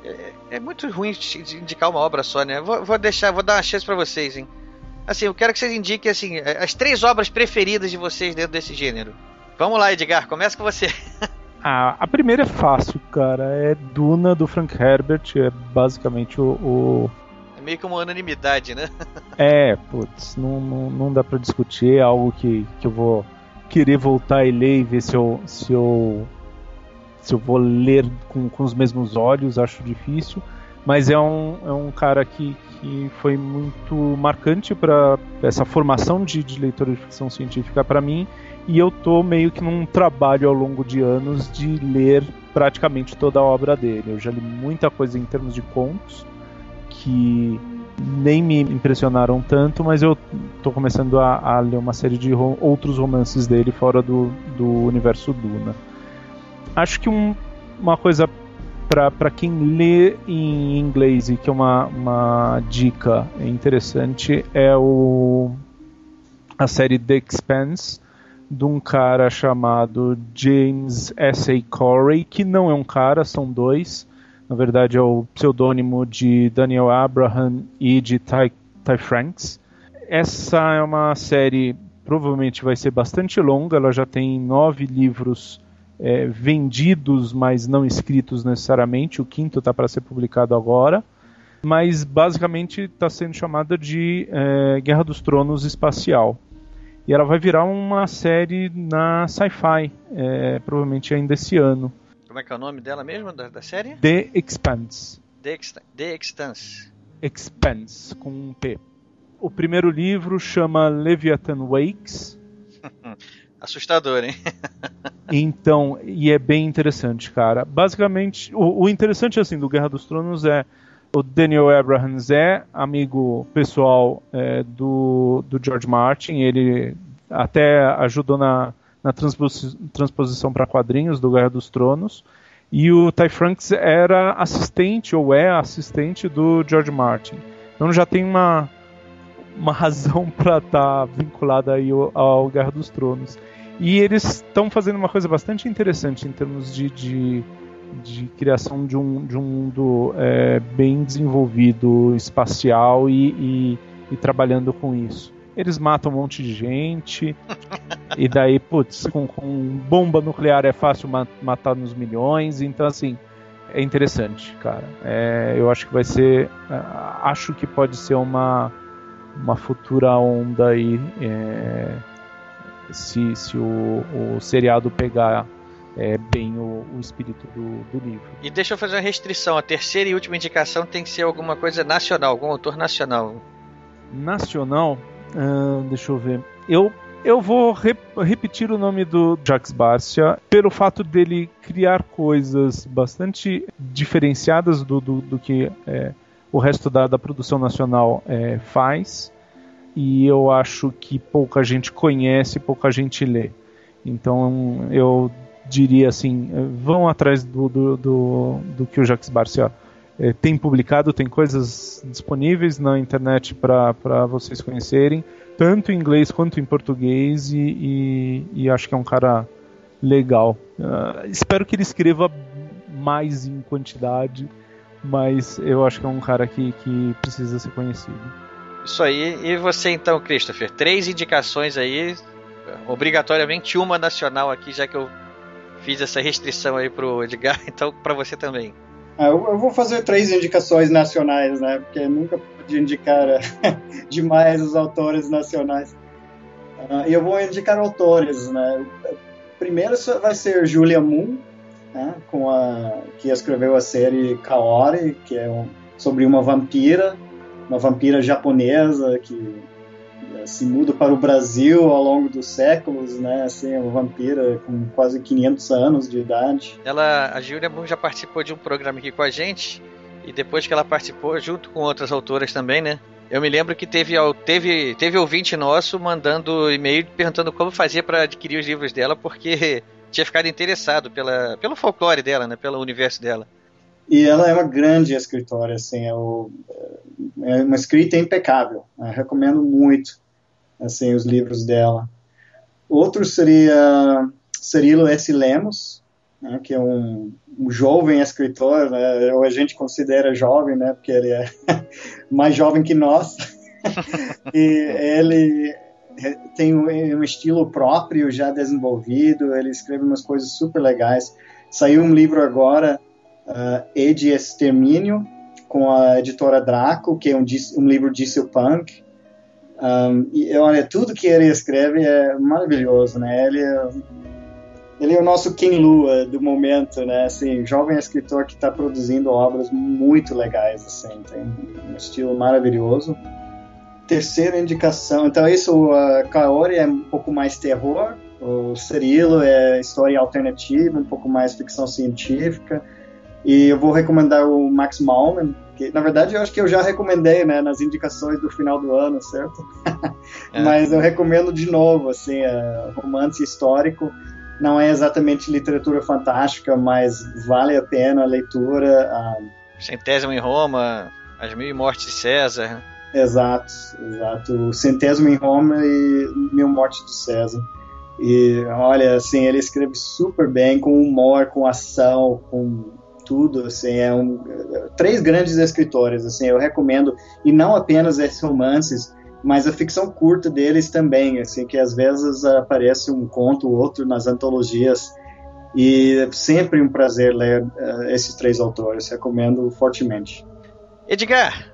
é, é, muito ruim de indicar uma obra só, né? Vou, vou deixar, vou dar uma chance para vocês, hein? Assim, eu quero que vocês indiquem assim as três obras preferidas de vocês dentro desse gênero. Vamos lá, Edgar, começa com você. Ah, a primeira é fácil, cara. É Duna do Frank Herbert. É basicamente o. o... Meio que uma unanimidade, né? é, putz, não, não, não dá pra discutir. É algo que, que eu vou querer voltar e ler e ver se eu. Se eu, se eu vou ler com, com os mesmos olhos, acho difícil. Mas é um, é um cara que, que foi muito marcante para essa formação de, de leitor de ficção científica para mim. E eu tô meio que num trabalho ao longo de anos de ler praticamente toda a obra dele. Eu já li muita coisa em termos de contos que nem me impressionaram tanto, mas eu tô começando a, a ler uma série de ro outros romances dele fora do, do universo Duna. Acho que um, uma coisa para quem lê em inglês e que é uma, uma dica interessante é o a série The Expanse de um cara chamado James S.A. Corey, que não é um cara, são dois. Na verdade, é o pseudônimo de Daniel Abraham e de Ty, Ty Franks. Essa é uma série, provavelmente vai ser bastante longa, ela já tem nove livros é, vendidos, mas não escritos necessariamente. O quinto está para ser publicado agora. Mas basicamente está sendo chamada de é, Guerra dos Tronos Espacial. E ela vai virar uma série na Sci-Fi, é, provavelmente ainda esse ano. Como é que é o nome dela mesmo, da, da série? The Expanse. The, Ex The Expanse. Expanse, com um P. O primeiro livro chama Leviathan Wakes. Assustador, hein? então, e é bem interessante, cara. Basicamente, o, o, interessante assim do Guerra dos Tronos é o Daniel Abrahams é amigo pessoal é, do, do George Martin. Ele até ajudou na, na transposi transposição para quadrinhos do Guerra dos Tronos. E o Ty Franks era assistente ou é assistente do George Martin. Então já tem uma, uma razão para estar tá vinculada aí ao, ao, Guerra dos Tronos. E eles estão fazendo uma coisa bastante interessante em termos de, de, de criação de um, de um mundo é, bem desenvolvido, espacial e, e, e, trabalhando com isso. Eles matam um monte de gente, e daí, putz, com, com bomba nuclear é fácil matar nos milhões, então assim é interessante, cara. É, eu acho que vai ser. É, acho que pode ser uma uma futura onda aí é, se, se o, o seriado pegar é, bem o, o espírito do, do, livro. E deixa eu fazer uma restrição: a terceira e última indicação tem que ser alguma coisa nacional, algum autor nacional. Nacional? Uh, deixa eu ver. Eu, eu vou rep repetir o nome do Jacques Barcia pelo fato dele criar coisas bastante diferenciadas do, do, do que. É, o resto da, da produção nacional é, faz e eu acho que pouca gente conhece, pouca gente lê. Então eu diria assim, vão atrás do, do, do, do que o Jacques Barcia tem publicado, tem coisas disponíveis na internet para vocês conhecerem, tanto em inglês quanto em português, e, e, e acho que é um cara legal. Uh, espero que ele escreva mais em quantidade mas eu acho que é um cara que, que precisa ser conhecido. Isso aí. E você então, Christopher? Três indicações aí, obrigatoriamente uma nacional aqui, já que eu fiz essa restrição aí pro Edgar, então para você também. Ah, eu vou fazer três indicações nacionais, né? Porque nunca pude indicar demais os autores nacionais. Uh, eu vou indicar autores, né? Primeiro vai ser Julia Moon, né, com a, que escreveu a série Kaori, que é um, sobre uma vampira, uma vampira japonesa que se muda para o Brasil ao longo dos séculos, né? Assim, uma vampira com quase 500 anos de idade. Ela, a Julia Moon já participou de um programa aqui com a gente e depois que ela participou, junto com outras autoras também, né? Eu me lembro que teve, teve, teve ouvinte nosso mandando e-mail perguntando como fazia para adquirir os livros dela, porque tinha ficado interessado pela, pelo folclore dela, né, pelo universo dela. E ela é uma grande escritora, assim, é, o, é uma escrita impecável. Né, recomendo muito, assim, os livros dela. Outro seria Cirilo S. Lemos, né, que é um, um, jovem escritor, né, ou a gente considera jovem, né, porque ele é mais jovem que nós. e ele tem um estilo próprio já desenvolvido, ele escreve umas coisas super legais. Saiu um livro agora, uh, E de Extermínio, com a editora Draco, que é um, um livro de punk. Um, e olha, tudo que ele escreve é maravilhoso, né? Ele é, ele é o nosso King Lua do momento, né? Assim, jovem escritor que está produzindo obras muito legais, assim, tem um estilo maravilhoso. Terceira indicação, então isso, a Kaori é um pouco mais terror, o Cirilo é história alternativa, um pouco mais ficção científica, e eu vou recomendar o Max Malman, que na verdade eu acho que eu já recomendei, né, nas indicações do final do ano, certo? É. Mas eu recomendo de novo, assim, é, romance histórico não é exatamente literatura fantástica, mas vale a pena a leitura. A... Centésimo em Roma, As Mil Mortes de César. Exato, exato. Centésimo em Roma e Mil Mortes de César. E olha, assim, ele escreve super bem, com humor, com ação, com tudo, assim, é um, três grandes escritores, assim, eu recomendo, e não apenas esses romances, mas a ficção curta deles também, assim, que às vezes aparece um conto ou outro nas antologias, e é sempre um prazer ler uh, esses três autores, recomendo fortemente. Edgar,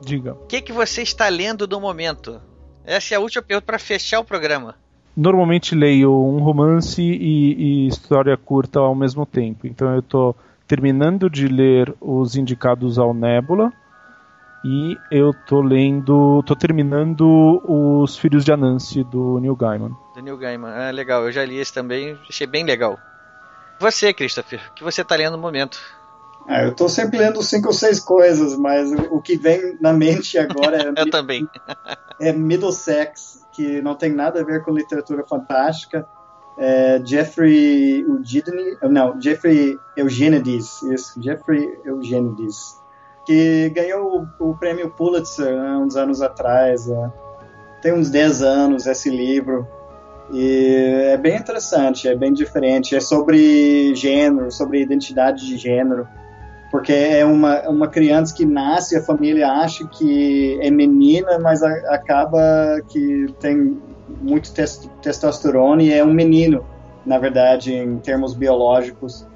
diga. O que, que você está lendo no momento? Essa é a última pergunta para fechar o programa. Normalmente leio um romance e, e história curta ao mesmo tempo, então eu estou terminando de ler os indicados ao Nebula, e eu tô lendo. tô terminando Os Filhos de Anansi do Neil Gaiman. Do Neil Gaiman, ah, legal, eu já li esse também, achei bem legal. Você, Christopher, o que você tá lendo no momento? Ah, eu tô sempre lendo cinco ou seis coisas, mas o, que vem na mente agora é. eu também. é Middlesex, que não tem nada a ver com literatura fantástica. É Jeffrey Eugenides, não, Jeffrey Eugenides, isso, Jeffrey Eugenides que ganhou o, o prêmio Pulitzer né, uns anos atrás. Né? Tem uns 10 anos esse livro. E é bem interessante, é bem diferente. É sobre gênero, sobre identidade de gênero. Porque é uma, uma criança que nasce, a família acha que é menina, mas a, acaba que tem muito test, testosterona e é um menino, na verdade, em termos biológicos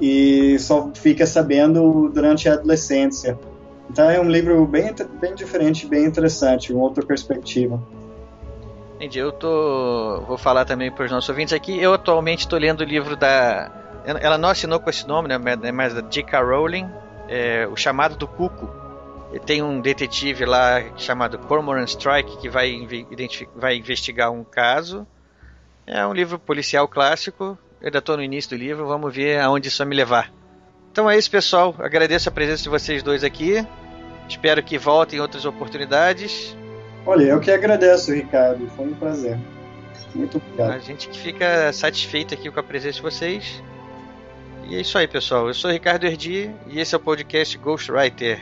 e só fica sabendo durante a adolescência. Então é um livro bem, bem diferente, bem interessante, uma outra perspectiva. Entendi. Eu tô. Vou falar também para os nossos ouvintes aqui. Eu atualmente estou lendo o livro da. Ela não assinou com esse nome, né? Mas da J.K. Rowling, é, O Chamado do Cuco. Tem um detetive lá chamado Cormoran Strike que vai, vai investigar um caso. É um livro policial clássico. Eu ainda estou no início do livro, vamos ver aonde isso vai me levar. Então é isso, pessoal. Agradeço a presença de vocês dois aqui. Espero que voltem em outras oportunidades. Olha, eu que agradeço, Ricardo. Foi um prazer. Muito obrigado. A gente que fica satisfeito aqui com a presença de vocês. E é isso aí, pessoal. Eu sou Ricardo Erdi e esse é o podcast Ghostwriter.